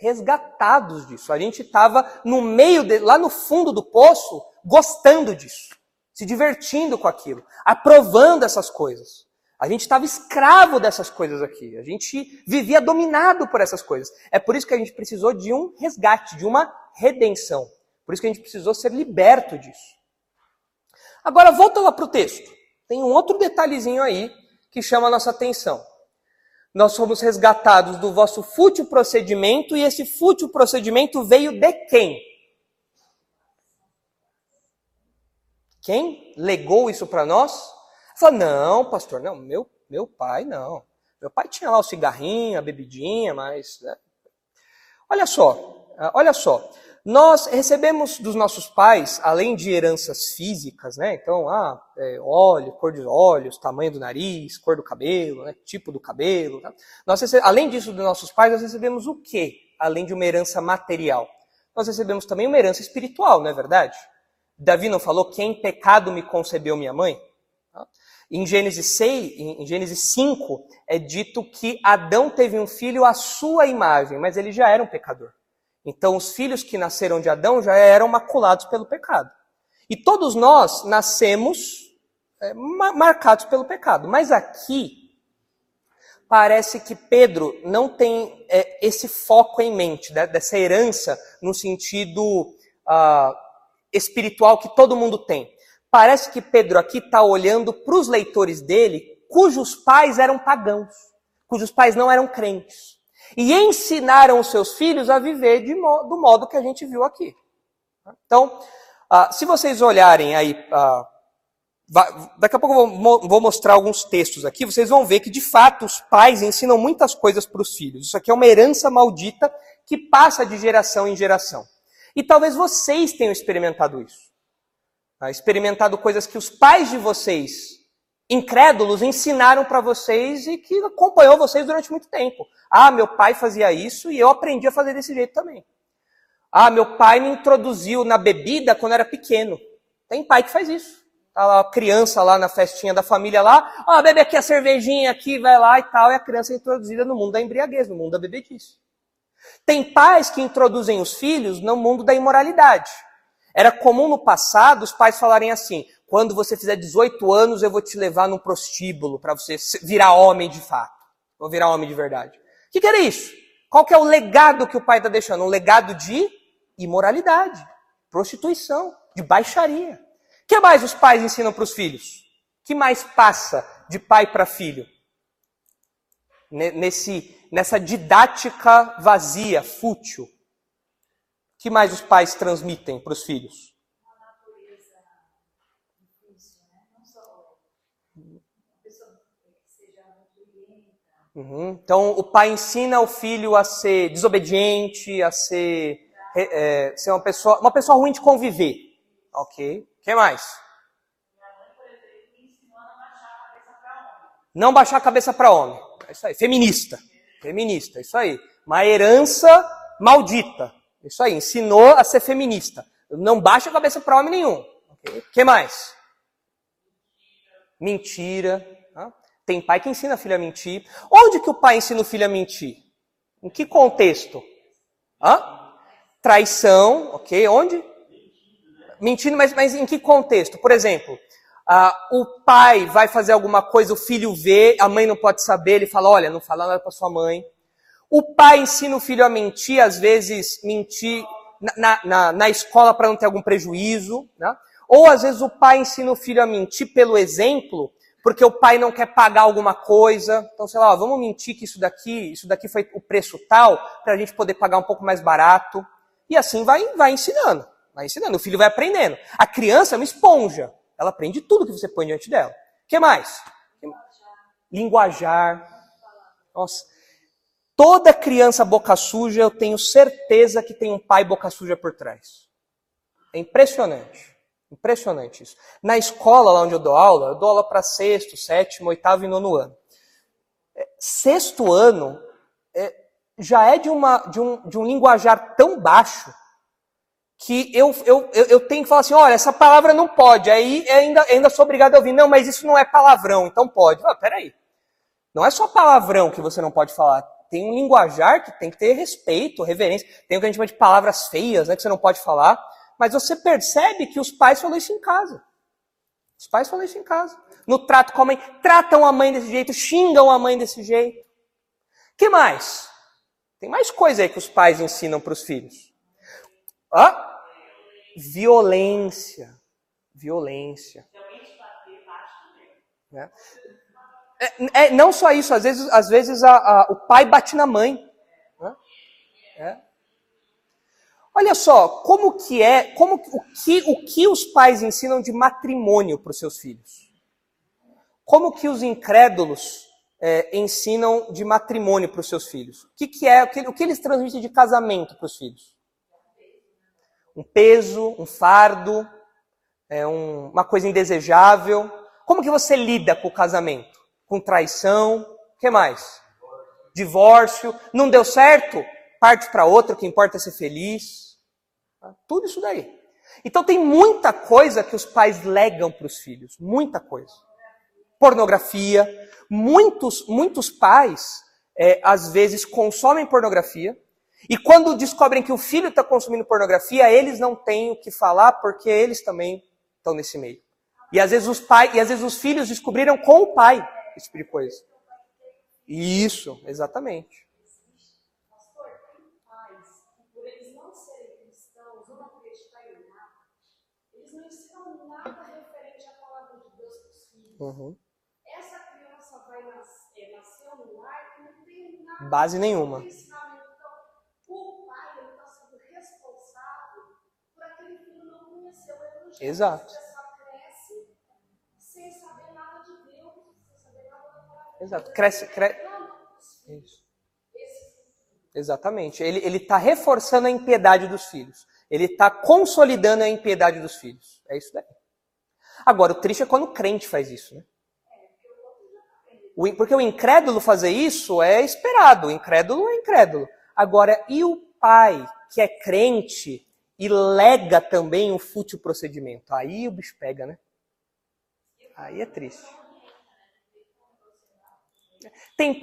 resgatados disso. A gente estava no meio, de, lá no fundo do poço, gostando disso, se divertindo com aquilo, aprovando essas coisas. A gente estava escravo dessas coisas aqui. A gente vivia dominado por essas coisas. É por isso que a gente precisou de um resgate, de uma redenção. Por isso que a gente precisou ser liberto disso. Agora, volta lá para o texto. Tem um outro detalhezinho aí que chama a nossa atenção. Nós fomos resgatados do vosso fútil procedimento e esse fútil procedimento veio de quem? Quem legou isso para nós? Falou, não, pastor, não, meu, meu pai não. Meu pai tinha lá o cigarrinho, a bebidinha, mas. Né? Olha só, ah, olha só. Nós recebemos dos nossos pais, além de heranças físicas, né? Então, ah, é, óleo, cor dos olhos, tamanho do nariz, cor do cabelo, né? tipo do cabelo. Tá? Nós além disso dos nossos pais, nós recebemos o quê? Além de uma herança material. Nós recebemos também uma herança espiritual, não é verdade? Davi não falou, quem pecado me concebeu minha mãe? Tá? Em Gênesis 6, em Gênesis 5, é dito que Adão teve um filho à sua imagem, mas ele já era um pecador. Então, os filhos que nasceram de Adão já eram maculados pelo pecado. E todos nós nascemos é, marcados pelo pecado. Mas aqui, parece que Pedro não tem é, esse foco em mente, né, dessa herança no sentido ah, espiritual que todo mundo tem. Parece que Pedro aqui está olhando para os leitores dele, cujos pais eram pagãos, cujos pais não eram crentes e ensinaram os seus filhos a viver modo, do modo que a gente viu aqui. Então, uh, se vocês olharem aí, uh, daqui a pouco eu vou, vou, mostrar alguns textos aqui, vocês vão ver que de fato os pais ensinam muitas coisas para os filhos. Isso aqui é uma herança maldita que passa de geração em geração. E talvez vocês tenham experimentado isso. Tá? Experimentado coisas que os pais de vocês incrédulos ensinaram para vocês e que acompanhou vocês durante muito tempo. Ah, meu pai fazia isso e eu aprendi a fazer desse jeito também. Ah, meu pai me introduziu na bebida quando era pequeno. Tem pai que faz isso. Tá lá a criança lá na festinha da família lá, ah, bebe aqui a cervejinha aqui, vai lá e tal, e a criança é introduzida no mundo da embriaguez, no mundo da bebedice. Tem pais que introduzem os filhos no mundo da imoralidade. Era comum no passado os pais falarem assim: quando você fizer 18 anos, eu vou te levar num prostíbulo para você virar homem de fato. Vou virar homem de verdade. O que, que era isso? Qual que é o legado que o pai está deixando? Um legado de imoralidade, prostituição, de baixaria. O que mais os pais ensinam para os filhos? O que mais passa de pai para filho? Nesse, nessa didática vazia, fútil. Que mais os pais transmitem para os filhos? Uhum. Então, o pai ensina o filho a ser desobediente, a ser, é, ser uma, pessoa, uma pessoa ruim de conviver. Ok. O que mais? Não baixar a cabeça para homem. É isso aí. Feminista. Feminista. Isso aí. Uma herança maldita. Isso aí. Ensinou a ser feminista. Não baixa a cabeça para homem nenhum. O okay. que mais? Mentira. Tem pai que ensina a filho a mentir. Onde que o pai ensina o filho a mentir? Em que contexto? Hã? Traição, ok? Onde? Mentindo, mas, mas em que contexto? Por exemplo, uh, o pai vai fazer alguma coisa, o filho vê, a mãe não pode saber, ele fala, olha, não fala nada para sua mãe. O pai ensina o filho a mentir, às vezes mentir na, na, na escola para não ter algum prejuízo. Né? Ou às vezes o pai ensina o filho a mentir pelo exemplo, porque o pai não quer pagar alguma coisa. Então, sei lá, vamos mentir que isso daqui, isso daqui foi o preço tal, para a gente poder pagar um pouco mais barato. E assim vai, vai ensinando. Vai ensinando. O filho vai aprendendo. A criança é uma esponja. Ela aprende tudo que você põe diante dela. O que mais? Linguajar. Nossa. Toda criança boca suja, eu tenho certeza que tem um pai boca suja por trás. É impressionante. Impressionante isso. Na escola lá onde eu dou aula, eu dou aula para sexto, sétimo, oitavo e nono ano. É, sexto ano é, já é de, uma, de, um, de um linguajar tão baixo que eu, eu, eu, tenho que falar assim, olha, essa palavra não pode. Aí ainda, ainda sou obrigado a ouvir, não, mas isso não é palavrão, então pode. Ah, peraí. Não é só palavrão que você não pode falar. Tem um linguajar que tem que ter respeito, reverência. Tem o que a gente chama de palavras feias, né, que você não pode falar. Mas você percebe que os pais falam isso em casa. Os pais falam isso em casa. No trato com a mãe, tratam a mãe desse jeito, xingam a mãe desse jeito. que mais? Tem mais coisa aí que os pais ensinam para os filhos. Hã? Violência. Violência. É. É, é, não só isso, às vezes, às vezes a, a, o pai bate na mãe. Né? É. Olha só, como que é, como o que o que os pais ensinam de matrimônio para os seus filhos? Como que os incrédulos é, ensinam de matrimônio para os seus filhos? O que, que é, o que, o que eles transmitem de casamento para os filhos? Um peso, um fardo, é um, uma coisa indesejável. Como que você lida com o casamento? Com traição? O que mais? Divórcio. Não deu certo? Parte para outra, o que importa é ser feliz. Tá? Tudo isso daí. Então tem muita coisa que os pais legam para os filhos. Muita coisa. Pornografia. Muitos, muitos pais, é, às vezes, consomem pornografia. E quando descobrem que o filho está consumindo pornografia, eles não têm o que falar porque eles também estão nesse meio. E às vezes os pais, e às vezes os filhos descobriram com o pai esse tipo de coisa. Isso, exatamente. Uhum. Essa criança vai nascer, nasceu no que não tem nada base nenhuma. O pai está sendo responsável por aquele filho não conhecer o evangelho. Exato. Exato. Cresce, cresce. Isso. Exatamente. Ele está reforçando a impiedade dos filhos. Ele está consolidando a impiedade dos filhos. É isso daí. Agora, o triste é quando o crente faz isso, né? Porque o incrédulo fazer isso é esperado. O incrédulo é incrédulo. Agora, e o pai que é crente e lega também um fútil procedimento? Aí o bicho pega, né? Aí é triste. Tem,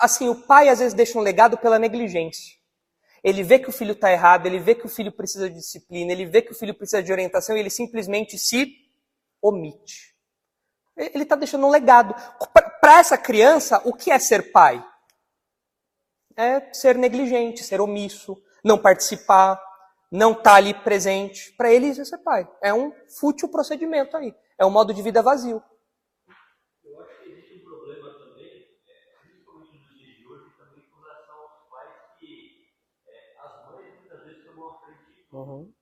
assim, o pai às vezes deixa um legado pela negligência. Ele vê que o filho está errado, ele vê que o filho precisa de disciplina, ele vê que o filho precisa de orientação e ele simplesmente se omite. Ele está deixando um legado. Para essa criança, o que é ser pai? É ser negligente, ser omisso, não participar, não estar tá ali presente. Para ele, isso é ser pai. É um fútil procedimento aí. É um modo de vida vazio. Uhum.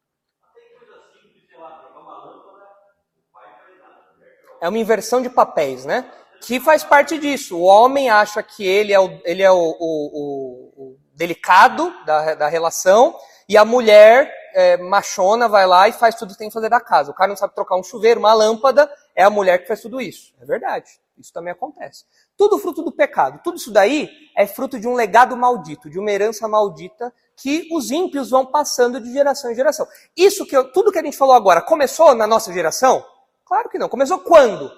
É uma inversão de papéis, né? Que faz parte disso. O homem acha que ele é o, ele é o, o, o delicado da, da relação e a mulher é, machona vai lá e faz tudo que tem que fazer da casa. O cara não sabe trocar um chuveiro, uma lâmpada, é a mulher que faz tudo isso. É verdade. Isso também acontece. Tudo fruto do pecado. Tudo isso daí é fruto de um legado maldito, de uma herança maldita que os ímpios vão passando de geração em geração. Isso que eu, tudo que a gente falou agora começou na nossa geração? Claro que não. Começou quando?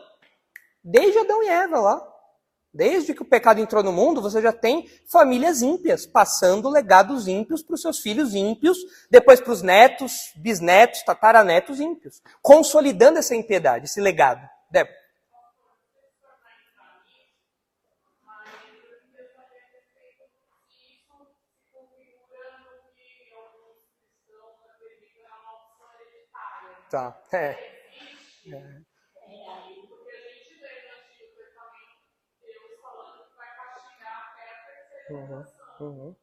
Desde Adão e Eva lá. Desde que o pecado entrou no mundo, você já tem famílias ímpias, passando legados ímpios para os seus filhos ímpios, depois para os netos, bisnetos, tataranetos ímpios, consolidando essa impiedade, esse legado. Débora. Tá. É. é. Uhum. Uhum.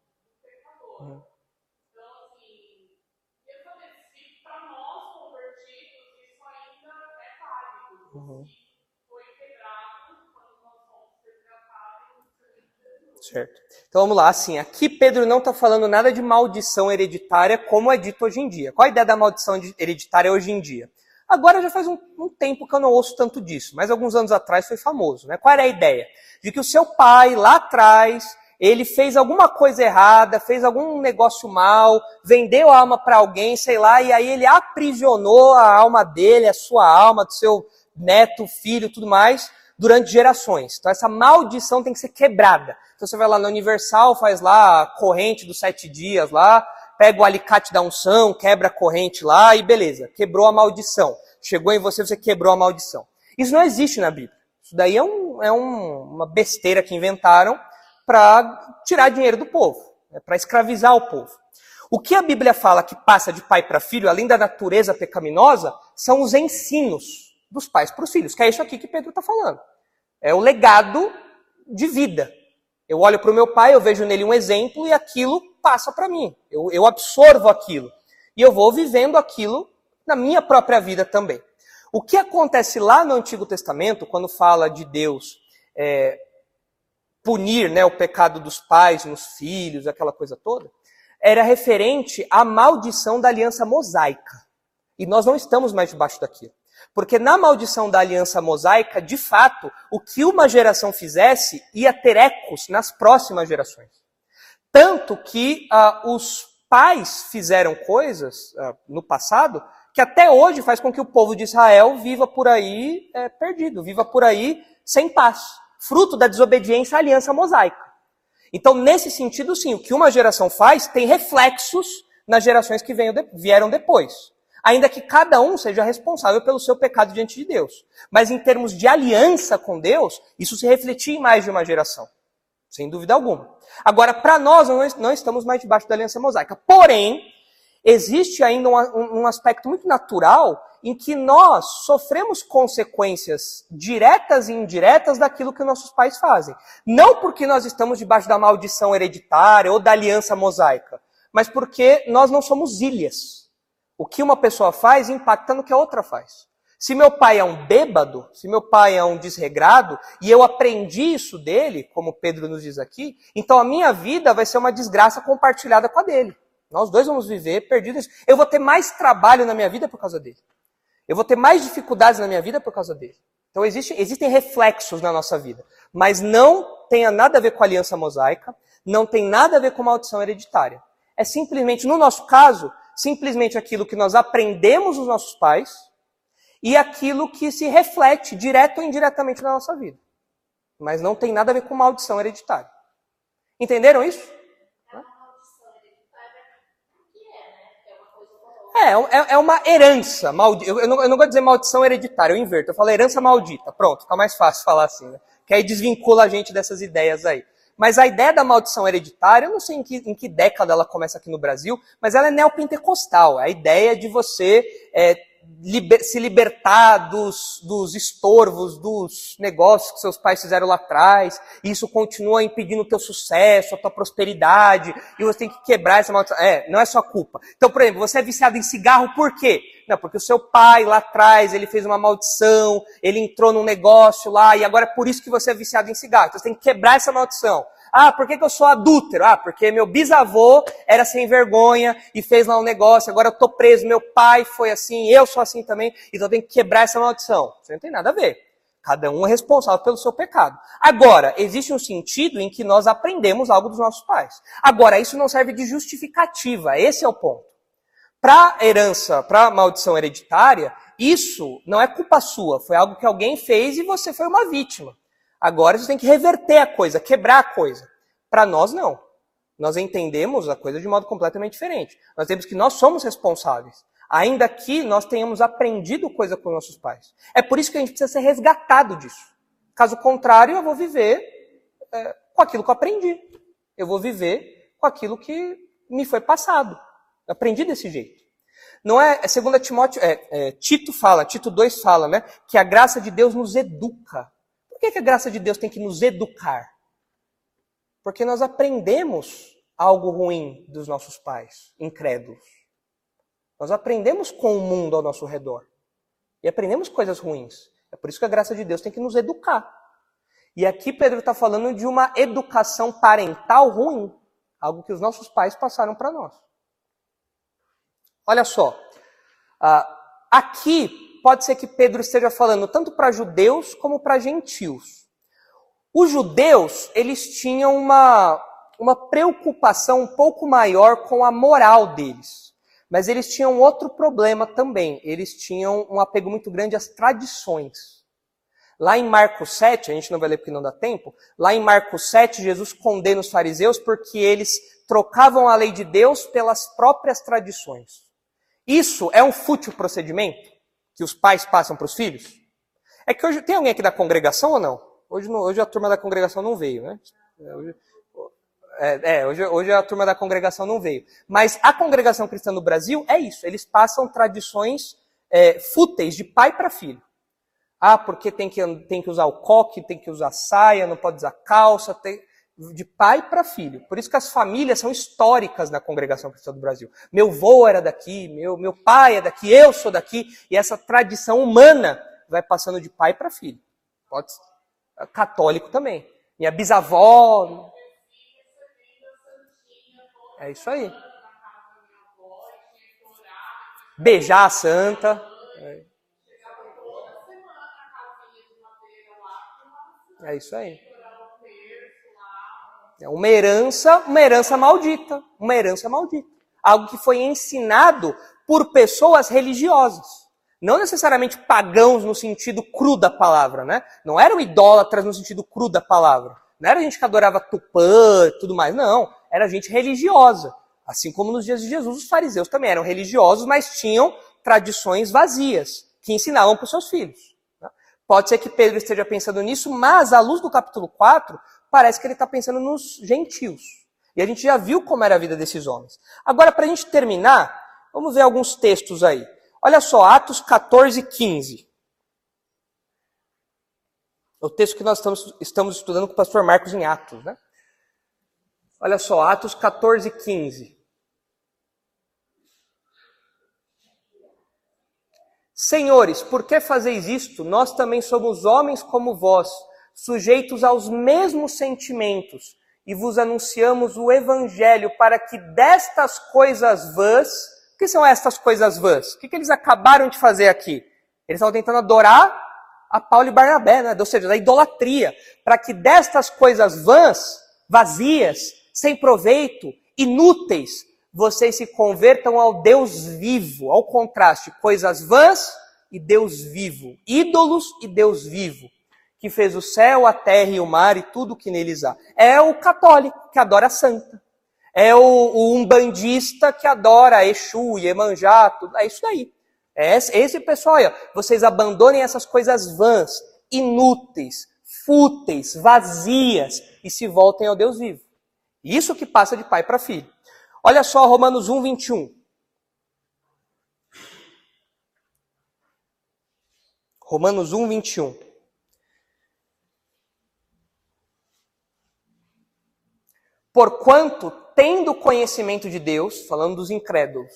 Uhum. Então, assim, se para nós convertidos isso ainda é válido. Uhum. Foi integrado quando nós fomos resgatados. Certo. Então vamos lá, assim, aqui Pedro não está falando nada de maldição hereditária como é dito hoje em dia. Qual a ideia da maldição hereditária hoje em dia? Agora já faz um, um, tempo que eu não ouço tanto disso, mas alguns anos atrás foi famoso. Né? Qual era a ideia? De que o seu pai, lá atrás, ele fez alguma coisa errada, fez algum negócio mal, vendeu a alma para alguém, sei lá, e aí ele aprisionou a alma dele, a sua alma, do seu neto, filho, tudo mais, durante gerações. Então essa maldição tem que ser quebrada. Então você vai lá na Universal, faz lá a corrente dos sete dias lá, pega o alicate da unção, quebra a corrente lá e beleza, quebrou a maldição. Chegou em você, você quebrou a maldição. Isso não existe na Bíblia. Isso daí é, um, é um, uma besteira que inventaram para tirar dinheiro do povo, né, para escravizar o povo. O que a Bíblia fala que passa de pai para filho, além da natureza pecaminosa, são os ensinos dos pais para os filhos, que é isso aqui que Pedro está falando. É o legado de vida. Eu olho para o meu pai, eu vejo nele um exemplo e aquilo passa para mim. Eu, eu absorvo aquilo. E eu vou vivendo aquilo na minha própria vida também. O que acontece lá no Antigo Testamento, quando fala de Deus é, punir né, o pecado dos pais nos filhos, aquela coisa toda, era referente à maldição da aliança mosaica. E nós não estamos mais debaixo daquilo. Porque na maldição da aliança mosaica, de fato, o que uma geração fizesse ia ter ecos nas próximas gerações. Tanto que uh, os pais fizeram coisas uh, no passado que até hoje faz com que o povo de Israel viva por aí é, perdido, viva por aí sem paz, fruto da desobediência à aliança mosaica. Então, nesse sentido, sim, o que uma geração faz tem reflexos nas gerações que vieram depois. Ainda que cada um seja responsável pelo seu pecado diante de Deus. Mas em termos de aliança com Deus, isso se refletia em mais de uma geração. Sem dúvida alguma. Agora, para nós, nós não estamos mais debaixo da aliança mosaica. Porém, existe ainda um, um aspecto muito natural em que nós sofremos consequências diretas e indiretas daquilo que nossos pais fazem. Não porque nós estamos debaixo da maldição hereditária ou da aliança mosaica, mas porque nós não somos ilhas. O que uma pessoa faz impacta no que a outra faz. Se meu pai é um bêbado, se meu pai é um desregrado, e eu aprendi isso dele, como Pedro nos diz aqui, então a minha vida vai ser uma desgraça compartilhada com a dele. Nós dois vamos viver perdidos. Eu vou ter mais trabalho na minha vida por causa dele. Eu vou ter mais dificuldades na minha vida por causa dele. Então existe, existem reflexos na nossa vida. Mas não tenha nada a ver com a aliança mosaica, não tem nada a ver com maldição hereditária. É simplesmente, no nosso caso, simplesmente aquilo que nós aprendemos dos nossos pais e aquilo que se reflete direto ou indiretamente na nossa vida. Mas não tem nada a ver com maldição hereditária. Entenderam isso? É, é, é uma herança maldita. Eu, eu, não, eu não vou dizer maldição hereditária, eu inverto. Eu falo herança maldita. Pronto, fica mais fácil falar assim, né? Que aí desvincula a gente dessas ideias aí. Mas a ideia da maldição hereditária, eu não sei em que, em que década ela começa aqui no Brasil, mas ela é neopentecostal. É a ideia de você é, liber, se libertar dos, dos estorvos, dos negócios que seus pais fizeram lá atrás, e isso continua impedindo o teu sucesso, a tua prosperidade, e você tem que quebrar essa maldição. É, não é sua culpa. Então, por exemplo, você é viciado em cigarro por quê? Não, porque o seu pai lá atrás, ele fez uma maldição, ele entrou num negócio lá, e agora é por isso que você é viciado em cigarro. Então você tem que quebrar essa maldição. Ah, por que, que eu sou adúltero? Ah, porque meu bisavô era sem vergonha e fez lá um negócio, agora eu tô preso, meu pai foi assim, eu sou assim também, então eu tenho que quebrar essa maldição. Isso não tem nada a ver. Cada um é responsável pelo seu pecado. Agora, existe um sentido em que nós aprendemos algo dos nossos pais. Agora, isso não serve de justificativa, esse é o ponto. Para herança, para maldição hereditária, isso não é culpa sua, foi algo que alguém fez e você foi uma vítima. Agora você tem que reverter a coisa, quebrar a coisa. Para nós, não. Nós entendemos a coisa de modo completamente diferente. Nós temos que nós somos responsáveis. Ainda que nós tenhamos aprendido coisa com nossos pais. É por isso que a gente precisa ser resgatado disso. Caso contrário, eu vou viver é, com aquilo que eu aprendi. Eu vou viver com aquilo que me foi passado. Eu aprendi desse jeito. Não é, é Timóteo, é, é, Tito fala, Tito 2 fala, né, que a graça de Deus nos educa que, que a graça de Deus tem que nos educar? Porque nós aprendemos algo ruim dos nossos pais, incrédulos. Nós aprendemos com o mundo ao nosso redor. E aprendemos coisas ruins. É por isso que a graça de Deus tem que nos educar. E aqui Pedro está falando de uma educação parental ruim. Algo que os nossos pais passaram para nós. Olha só. Uh, aqui pode ser que Pedro esteja falando tanto para judeus como para gentios. Os judeus, eles tinham uma, uma preocupação um pouco maior com a moral deles. Mas eles tinham outro problema também. Eles tinham um apego muito grande às tradições. Lá em Marcos 7, a gente não vai ler porque não dá tempo, lá em Marcos 7, Jesus condena os fariseus porque eles trocavam a lei de Deus pelas próprias tradições. Isso é um fútil procedimento? Que os pais passam para os filhos? É que hoje tem alguém aqui da congregação ou não? Hoje, hoje a turma da congregação não veio, né? É, hoje, é, é, hoje, hoje a turma da congregação não veio. Mas a congregação cristã no Brasil é isso. Eles passam tradições é, fúteis de pai para filho. Ah, porque tem que, tem que usar o coque, tem que usar saia, não pode usar calça. Tem... de pai para filho. Por isso que as famílias são históricas na congregação cristã do Brasil. Meu avô era daqui, meu, meu pai é daqui, eu sou daqui, e essa tradição humana vai passando de pai para filho. Pode ser. Católico também. Minha bisavó. É isso aí. Beijar a santa. É. é isso aí. É uma herança, uma herança maldita, uma herança maldita. Algo que foi ensinado por pessoas religiosas. Não necessariamente pagãos no sentido cru da palavra, né? Não eram idólatras no sentido cru da palavra. Não era gente que adorava Tupã e tudo mais, não. Era gente religiosa. Assim como nos dias de Jesus, os fariseus também eram religiosos, mas tinham tradições vazias, que ensinavam para os seus filhos. Né? Pode ser que Pedro esteja pensando nisso, mas à luz do capítulo 4, parece que ele está pensando nos gentios. E a gente já viu como era a vida desses homens. Agora, para a gente terminar, vamos ver alguns textos aí. Olha só, Atos 14, 15. O texto que nós estamos, estamos estudando com o pastor Marcos em Atos, né? Olha só, Atos 14, 15. Senhores, por que fazeis isto? Nós também somos homens como vós, sujeitos aos mesmos sentimentos, e vos anunciamos o evangelho para que destas coisas vãs, o que são estas coisas vãs? O que, que eles acabaram de fazer aqui? Eles estão tentando adorar a Paulo e Barnabé, né? ou seja, da idolatria, para que destas coisas vãs, vazias, sem proveito, inúteis, vocês se convertam ao Deus vivo, ao contraste, coisas vãs e Deus vivo, ídolos e Deus vivo, que fez o céu, a terra e o mar e tudo que neles há. É o católico que adora a santa. É o, o umbandista que adora Exu, Iemanjá, tudo, é isso daí. É esse pessoal aí, ó. vocês abandonem essas coisas vãs, inúteis, fúteis, vazias e se voltem ao Deus vivo. Isso que passa de pai para filho. Olha só Romanos 1, 21. Romanos 1, 21. Porquanto, tendo conhecimento de Deus, falando dos incrédulos,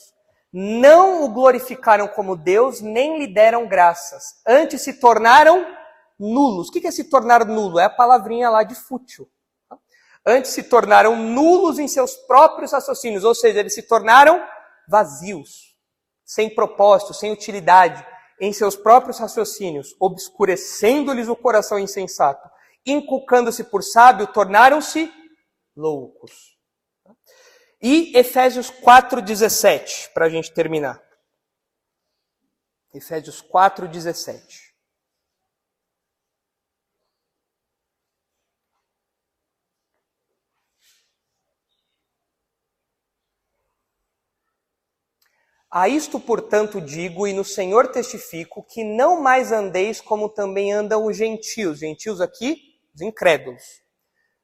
não o glorificaram como Deus, nem lhe deram graças. Antes se tornaram nulos. O que é se tornar nulo? É a palavrinha lá de fútil. Antes se tornaram nulos em seus próprios raciocínios, ou seja, eles se tornaram vazios, sem propósito, sem utilidade, em seus próprios raciocínios, obscurecendo-lhes o coração insensato, inculcando-se por sábio, tornaram-se loucos. E Efésios 4,17, para a gente terminar. Efésios 4,17. A isto, portanto, digo e no Senhor testifico que não mais andeis como também andam os gentios, gentios aqui, os incrédulos,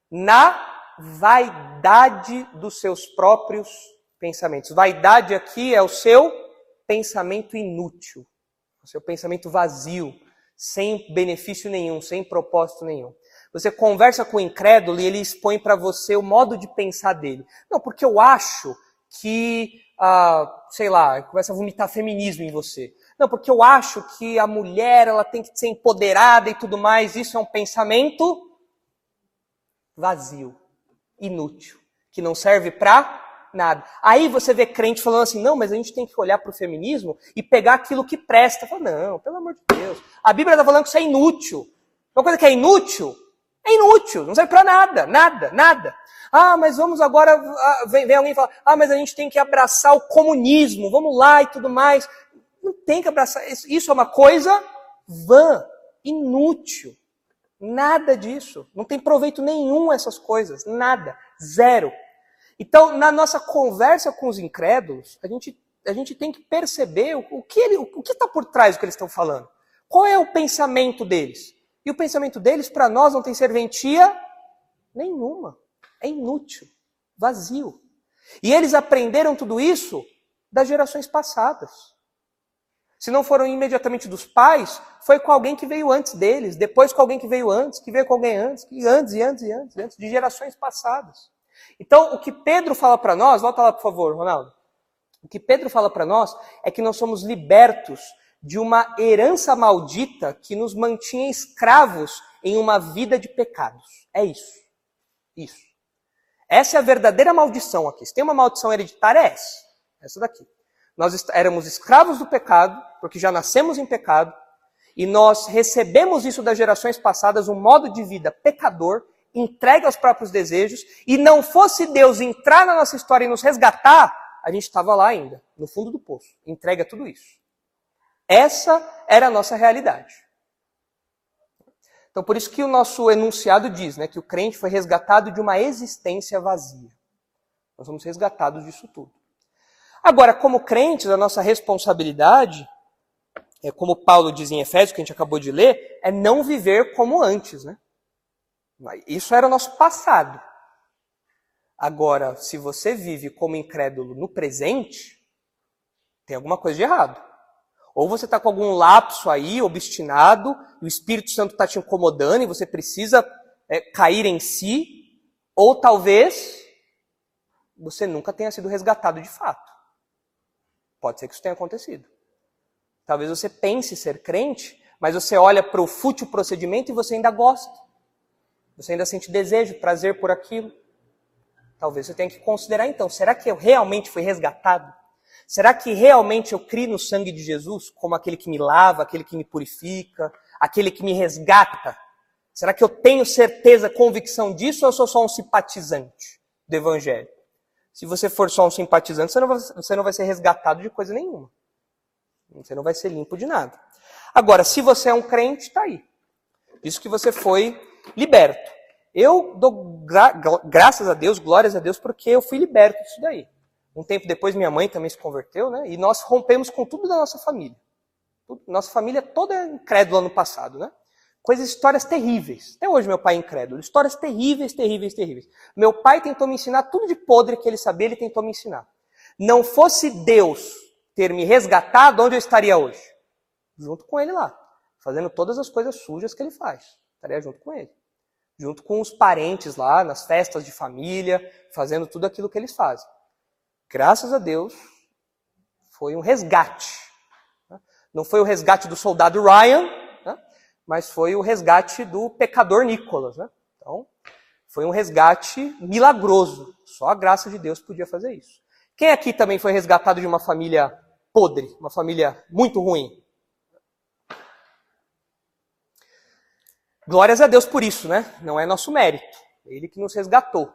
na vaidade dos seus próprios pensamentos. Vaidade aqui é o seu pensamento inútil, o seu pensamento vazio, sem benefício nenhum, sem propósito nenhum. Você conversa com o incrédulo e ele expõe para você o modo de pensar dele. Não, porque eu acho que, ah, sei lá, começa a vomitar feminismo em você. Não, porque eu acho que a mulher ela tem que ser empoderada e tudo mais. Isso é um pensamento vazio inútil, que não serve para nada. Aí você vê crente falando assim, não, mas a gente tem que olhar para o feminismo e pegar aquilo que presta. Fala, não, pelo amor de Deus. A Bíblia está falando que isso é inútil. Uma coisa que é inútil, é inútil, não serve para nada, nada, nada. Ah, mas vamos agora, ah, vem, vem alguém falar, ah, mas a gente tem que abraçar o comunismo, vamos lá e tudo mais. Não tem que abraçar, isso é uma coisa vã, inútil. Nada disso. Não tem proveito nenhum essas coisas. Nada. Zero. Então, na nossa conversa com os incrédulos, a gente, a gente tem que perceber o, o que o que está por trás do que eles estão falando. Qual é o pensamento deles? E o pensamento deles, para nós, não tem serventia nenhuma. É inútil. Vazio. E eles aprenderam tudo isso das gerações passadas. Se não foram imediatamente dos pais, foi com alguém que veio antes deles, depois com alguém que veio antes, que veio com alguém antes, que antes e antes e antes, antes de gerações passadas. Então, o que Pedro fala para nós, volta lá por favor, Ronaldo. O que Pedro fala para nós é que nós somos libertos de uma herança maldita que nos mantinha escravos em uma vida de pecados. É isso. Isso. Essa é a verdadeira maldição aqui. Se tem uma maldição hereditária, é essa. Essa daqui. Nós éramos escravos do pecado, porque já nascemos em pecado, e nós recebemos isso das gerações passadas, um modo de vida pecador, entregue aos próprios desejos, e não fosse Deus entrar na nossa história e nos resgatar, a gente estava lá ainda, no fundo do poço, entregue a tudo isso. Essa era a nossa realidade. Então, por isso que o nosso enunciado diz né, que o crente foi resgatado de uma existência vazia. Nós somos resgatados disso tudo. Agora, como crentes, a nossa responsabilidade, é como Paulo diz em Efésios, que a gente acabou de ler, é não viver como antes. Né? Isso era o nosso passado. Agora, se você vive como incrédulo no presente, tem alguma coisa de errado. Ou você está com algum lapso aí, obstinado, e o Espírito Santo está te incomodando e você precisa é, cair em si, ou talvez você nunca tenha sido resgatado de fato. Pode ser que isso tenha acontecido. Talvez você pense ser crente, mas você olha para o fútil procedimento e você ainda gosta. Você ainda sente desejo, prazer por aquilo. Talvez você tenha que considerar então, será que eu realmente fui resgatado? Será que realmente eu crio no sangue de Jesus como aquele que me lava, aquele que me purifica, aquele que me resgata? Será que eu tenho certeza, convicção disso ou eu sou só um simpatizante do Evangelho? Se você for só um simpatizante, você não vai, você não vai ser resgatado de coisa nenhuma. Você não vai ser limpo de nada. Agora, se você é um crente, está aí. Isso que você foi liberto. Eu dou gra graças a Deus, glórias a Deus, porque eu fui liberto disso daí. Um tempo depois, minha mãe também se converteu, né? E nós rompemos com tudo da nossa família. Nossa família toda é incrédula no passado, né? Coisas, histórias terríveis. Até hoje meu pai é incrédulo. Histórias terríveis, terríveis, terríveis. Meu pai tentou me ensinar tudo de podre que ele sabia, ele tentou me ensinar. Não fosse Deus ter me resgatado, onde eu estaria hoje? Junto com ele lá. Fazendo todas as coisas sujas que ele faz. Estaria junto com ele. Junto com os parentes lá, nas festas de família, fazendo tudo aquilo que eles fazem graças a Deus, foi um resgate. Não foi o resgate do soldado Ryan? Mas foi o resgate do pecador Nicolas. Né? Então, foi um resgate milagroso. Só a graça de Deus podia fazer isso. Quem aqui também foi resgatado de uma família podre, uma família muito ruim? Glórias a Deus por isso, né? Não é nosso mérito. Ele que nos resgatou.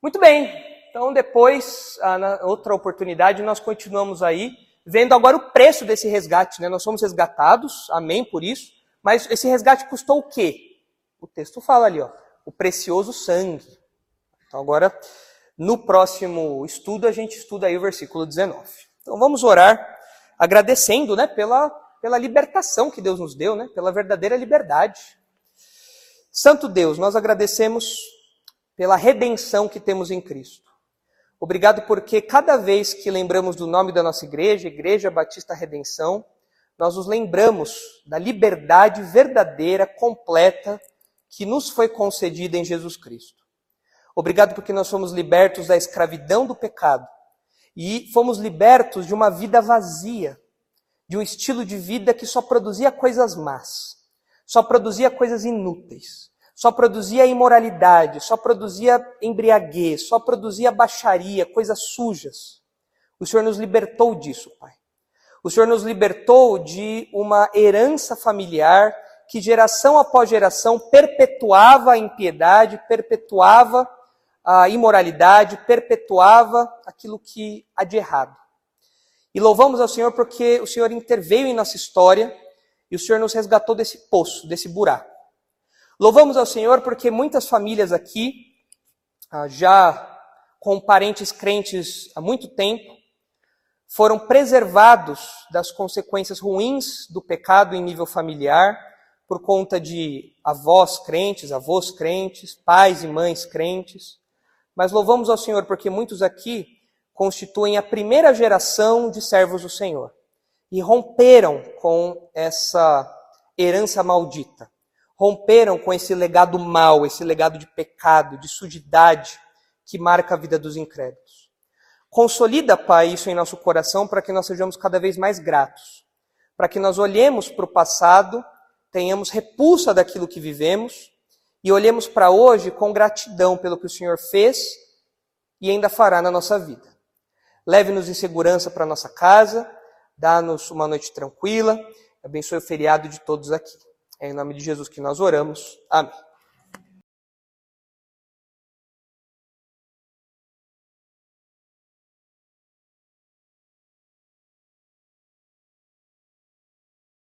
Muito bem, então, depois, na outra oportunidade, nós continuamos aí, vendo agora o preço desse resgate. Né? Nós somos resgatados, amém por isso, mas esse resgate custou o quê? O texto fala ali, ó, o precioso sangue. Então, agora, no próximo estudo, a gente estuda aí o versículo 19. Então, vamos orar agradecendo né, pela, pela libertação que Deus nos deu, né, pela verdadeira liberdade. Santo Deus, nós agradecemos pela redenção que temos em Cristo. Obrigado porque cada vez que lembramos do nome da nossa igreja, Igreja Batista Redenção, nós nos lembramos da liberdade verdadeira, completa, que nos foi concedida em Jesus Cristo. Obrigado porque nós fomos libertos da escravidão do pecado e fomos libertos de uma vida vazia, de um estilo de vida que só produzia coisas más, só produzia coisas inúteis só produzia imoralidade, só produzia embriaguez, só produzia baixaria, coisas sujas. O Senhor nos libertou disso, Pai. O Senhor nos libertou de uma herança familiar que geração após geração perpetuava a impiedade, perpetuava a imoralidade, perpetuava aquilo que há de errado. E louvamos ao Senhor porque o Senhor interveio em nossa história e o Senhor nos resgatou desse poço, desse buraco. Louvamos ao Senhor porque muitas famílias aqui, ah, já com parentes crentes há muito tempo, foram preservados das consequências ruins do pecado em nível familiar, por conta de avós crentes, avós crentes, pais e mães crentes. Mas louvamos ao Senhor porque muitos aqui constituem a primeira geração de servos do Senhor. e romperam com essa herança maldita. Romperam com esse legado mal, esse legado de pecado, de sujidade que marca a vida dos incrédulos. Consolida, Pai, isso em nosso coração para que nós sejamos cada vez mais gratos, para que nós olhemos para o passado, tenhamos repulsa daquilo que vivemos e olhemos para hoje com gratidão pelo que o Senhor fez e ainda fará na nossa vida. Leve-nos em segurança para nossa casa, dá-nos uma noite tranquila, abençoe o feriado de todos aqui. É em nome de Jesus que nós oramos. Amém.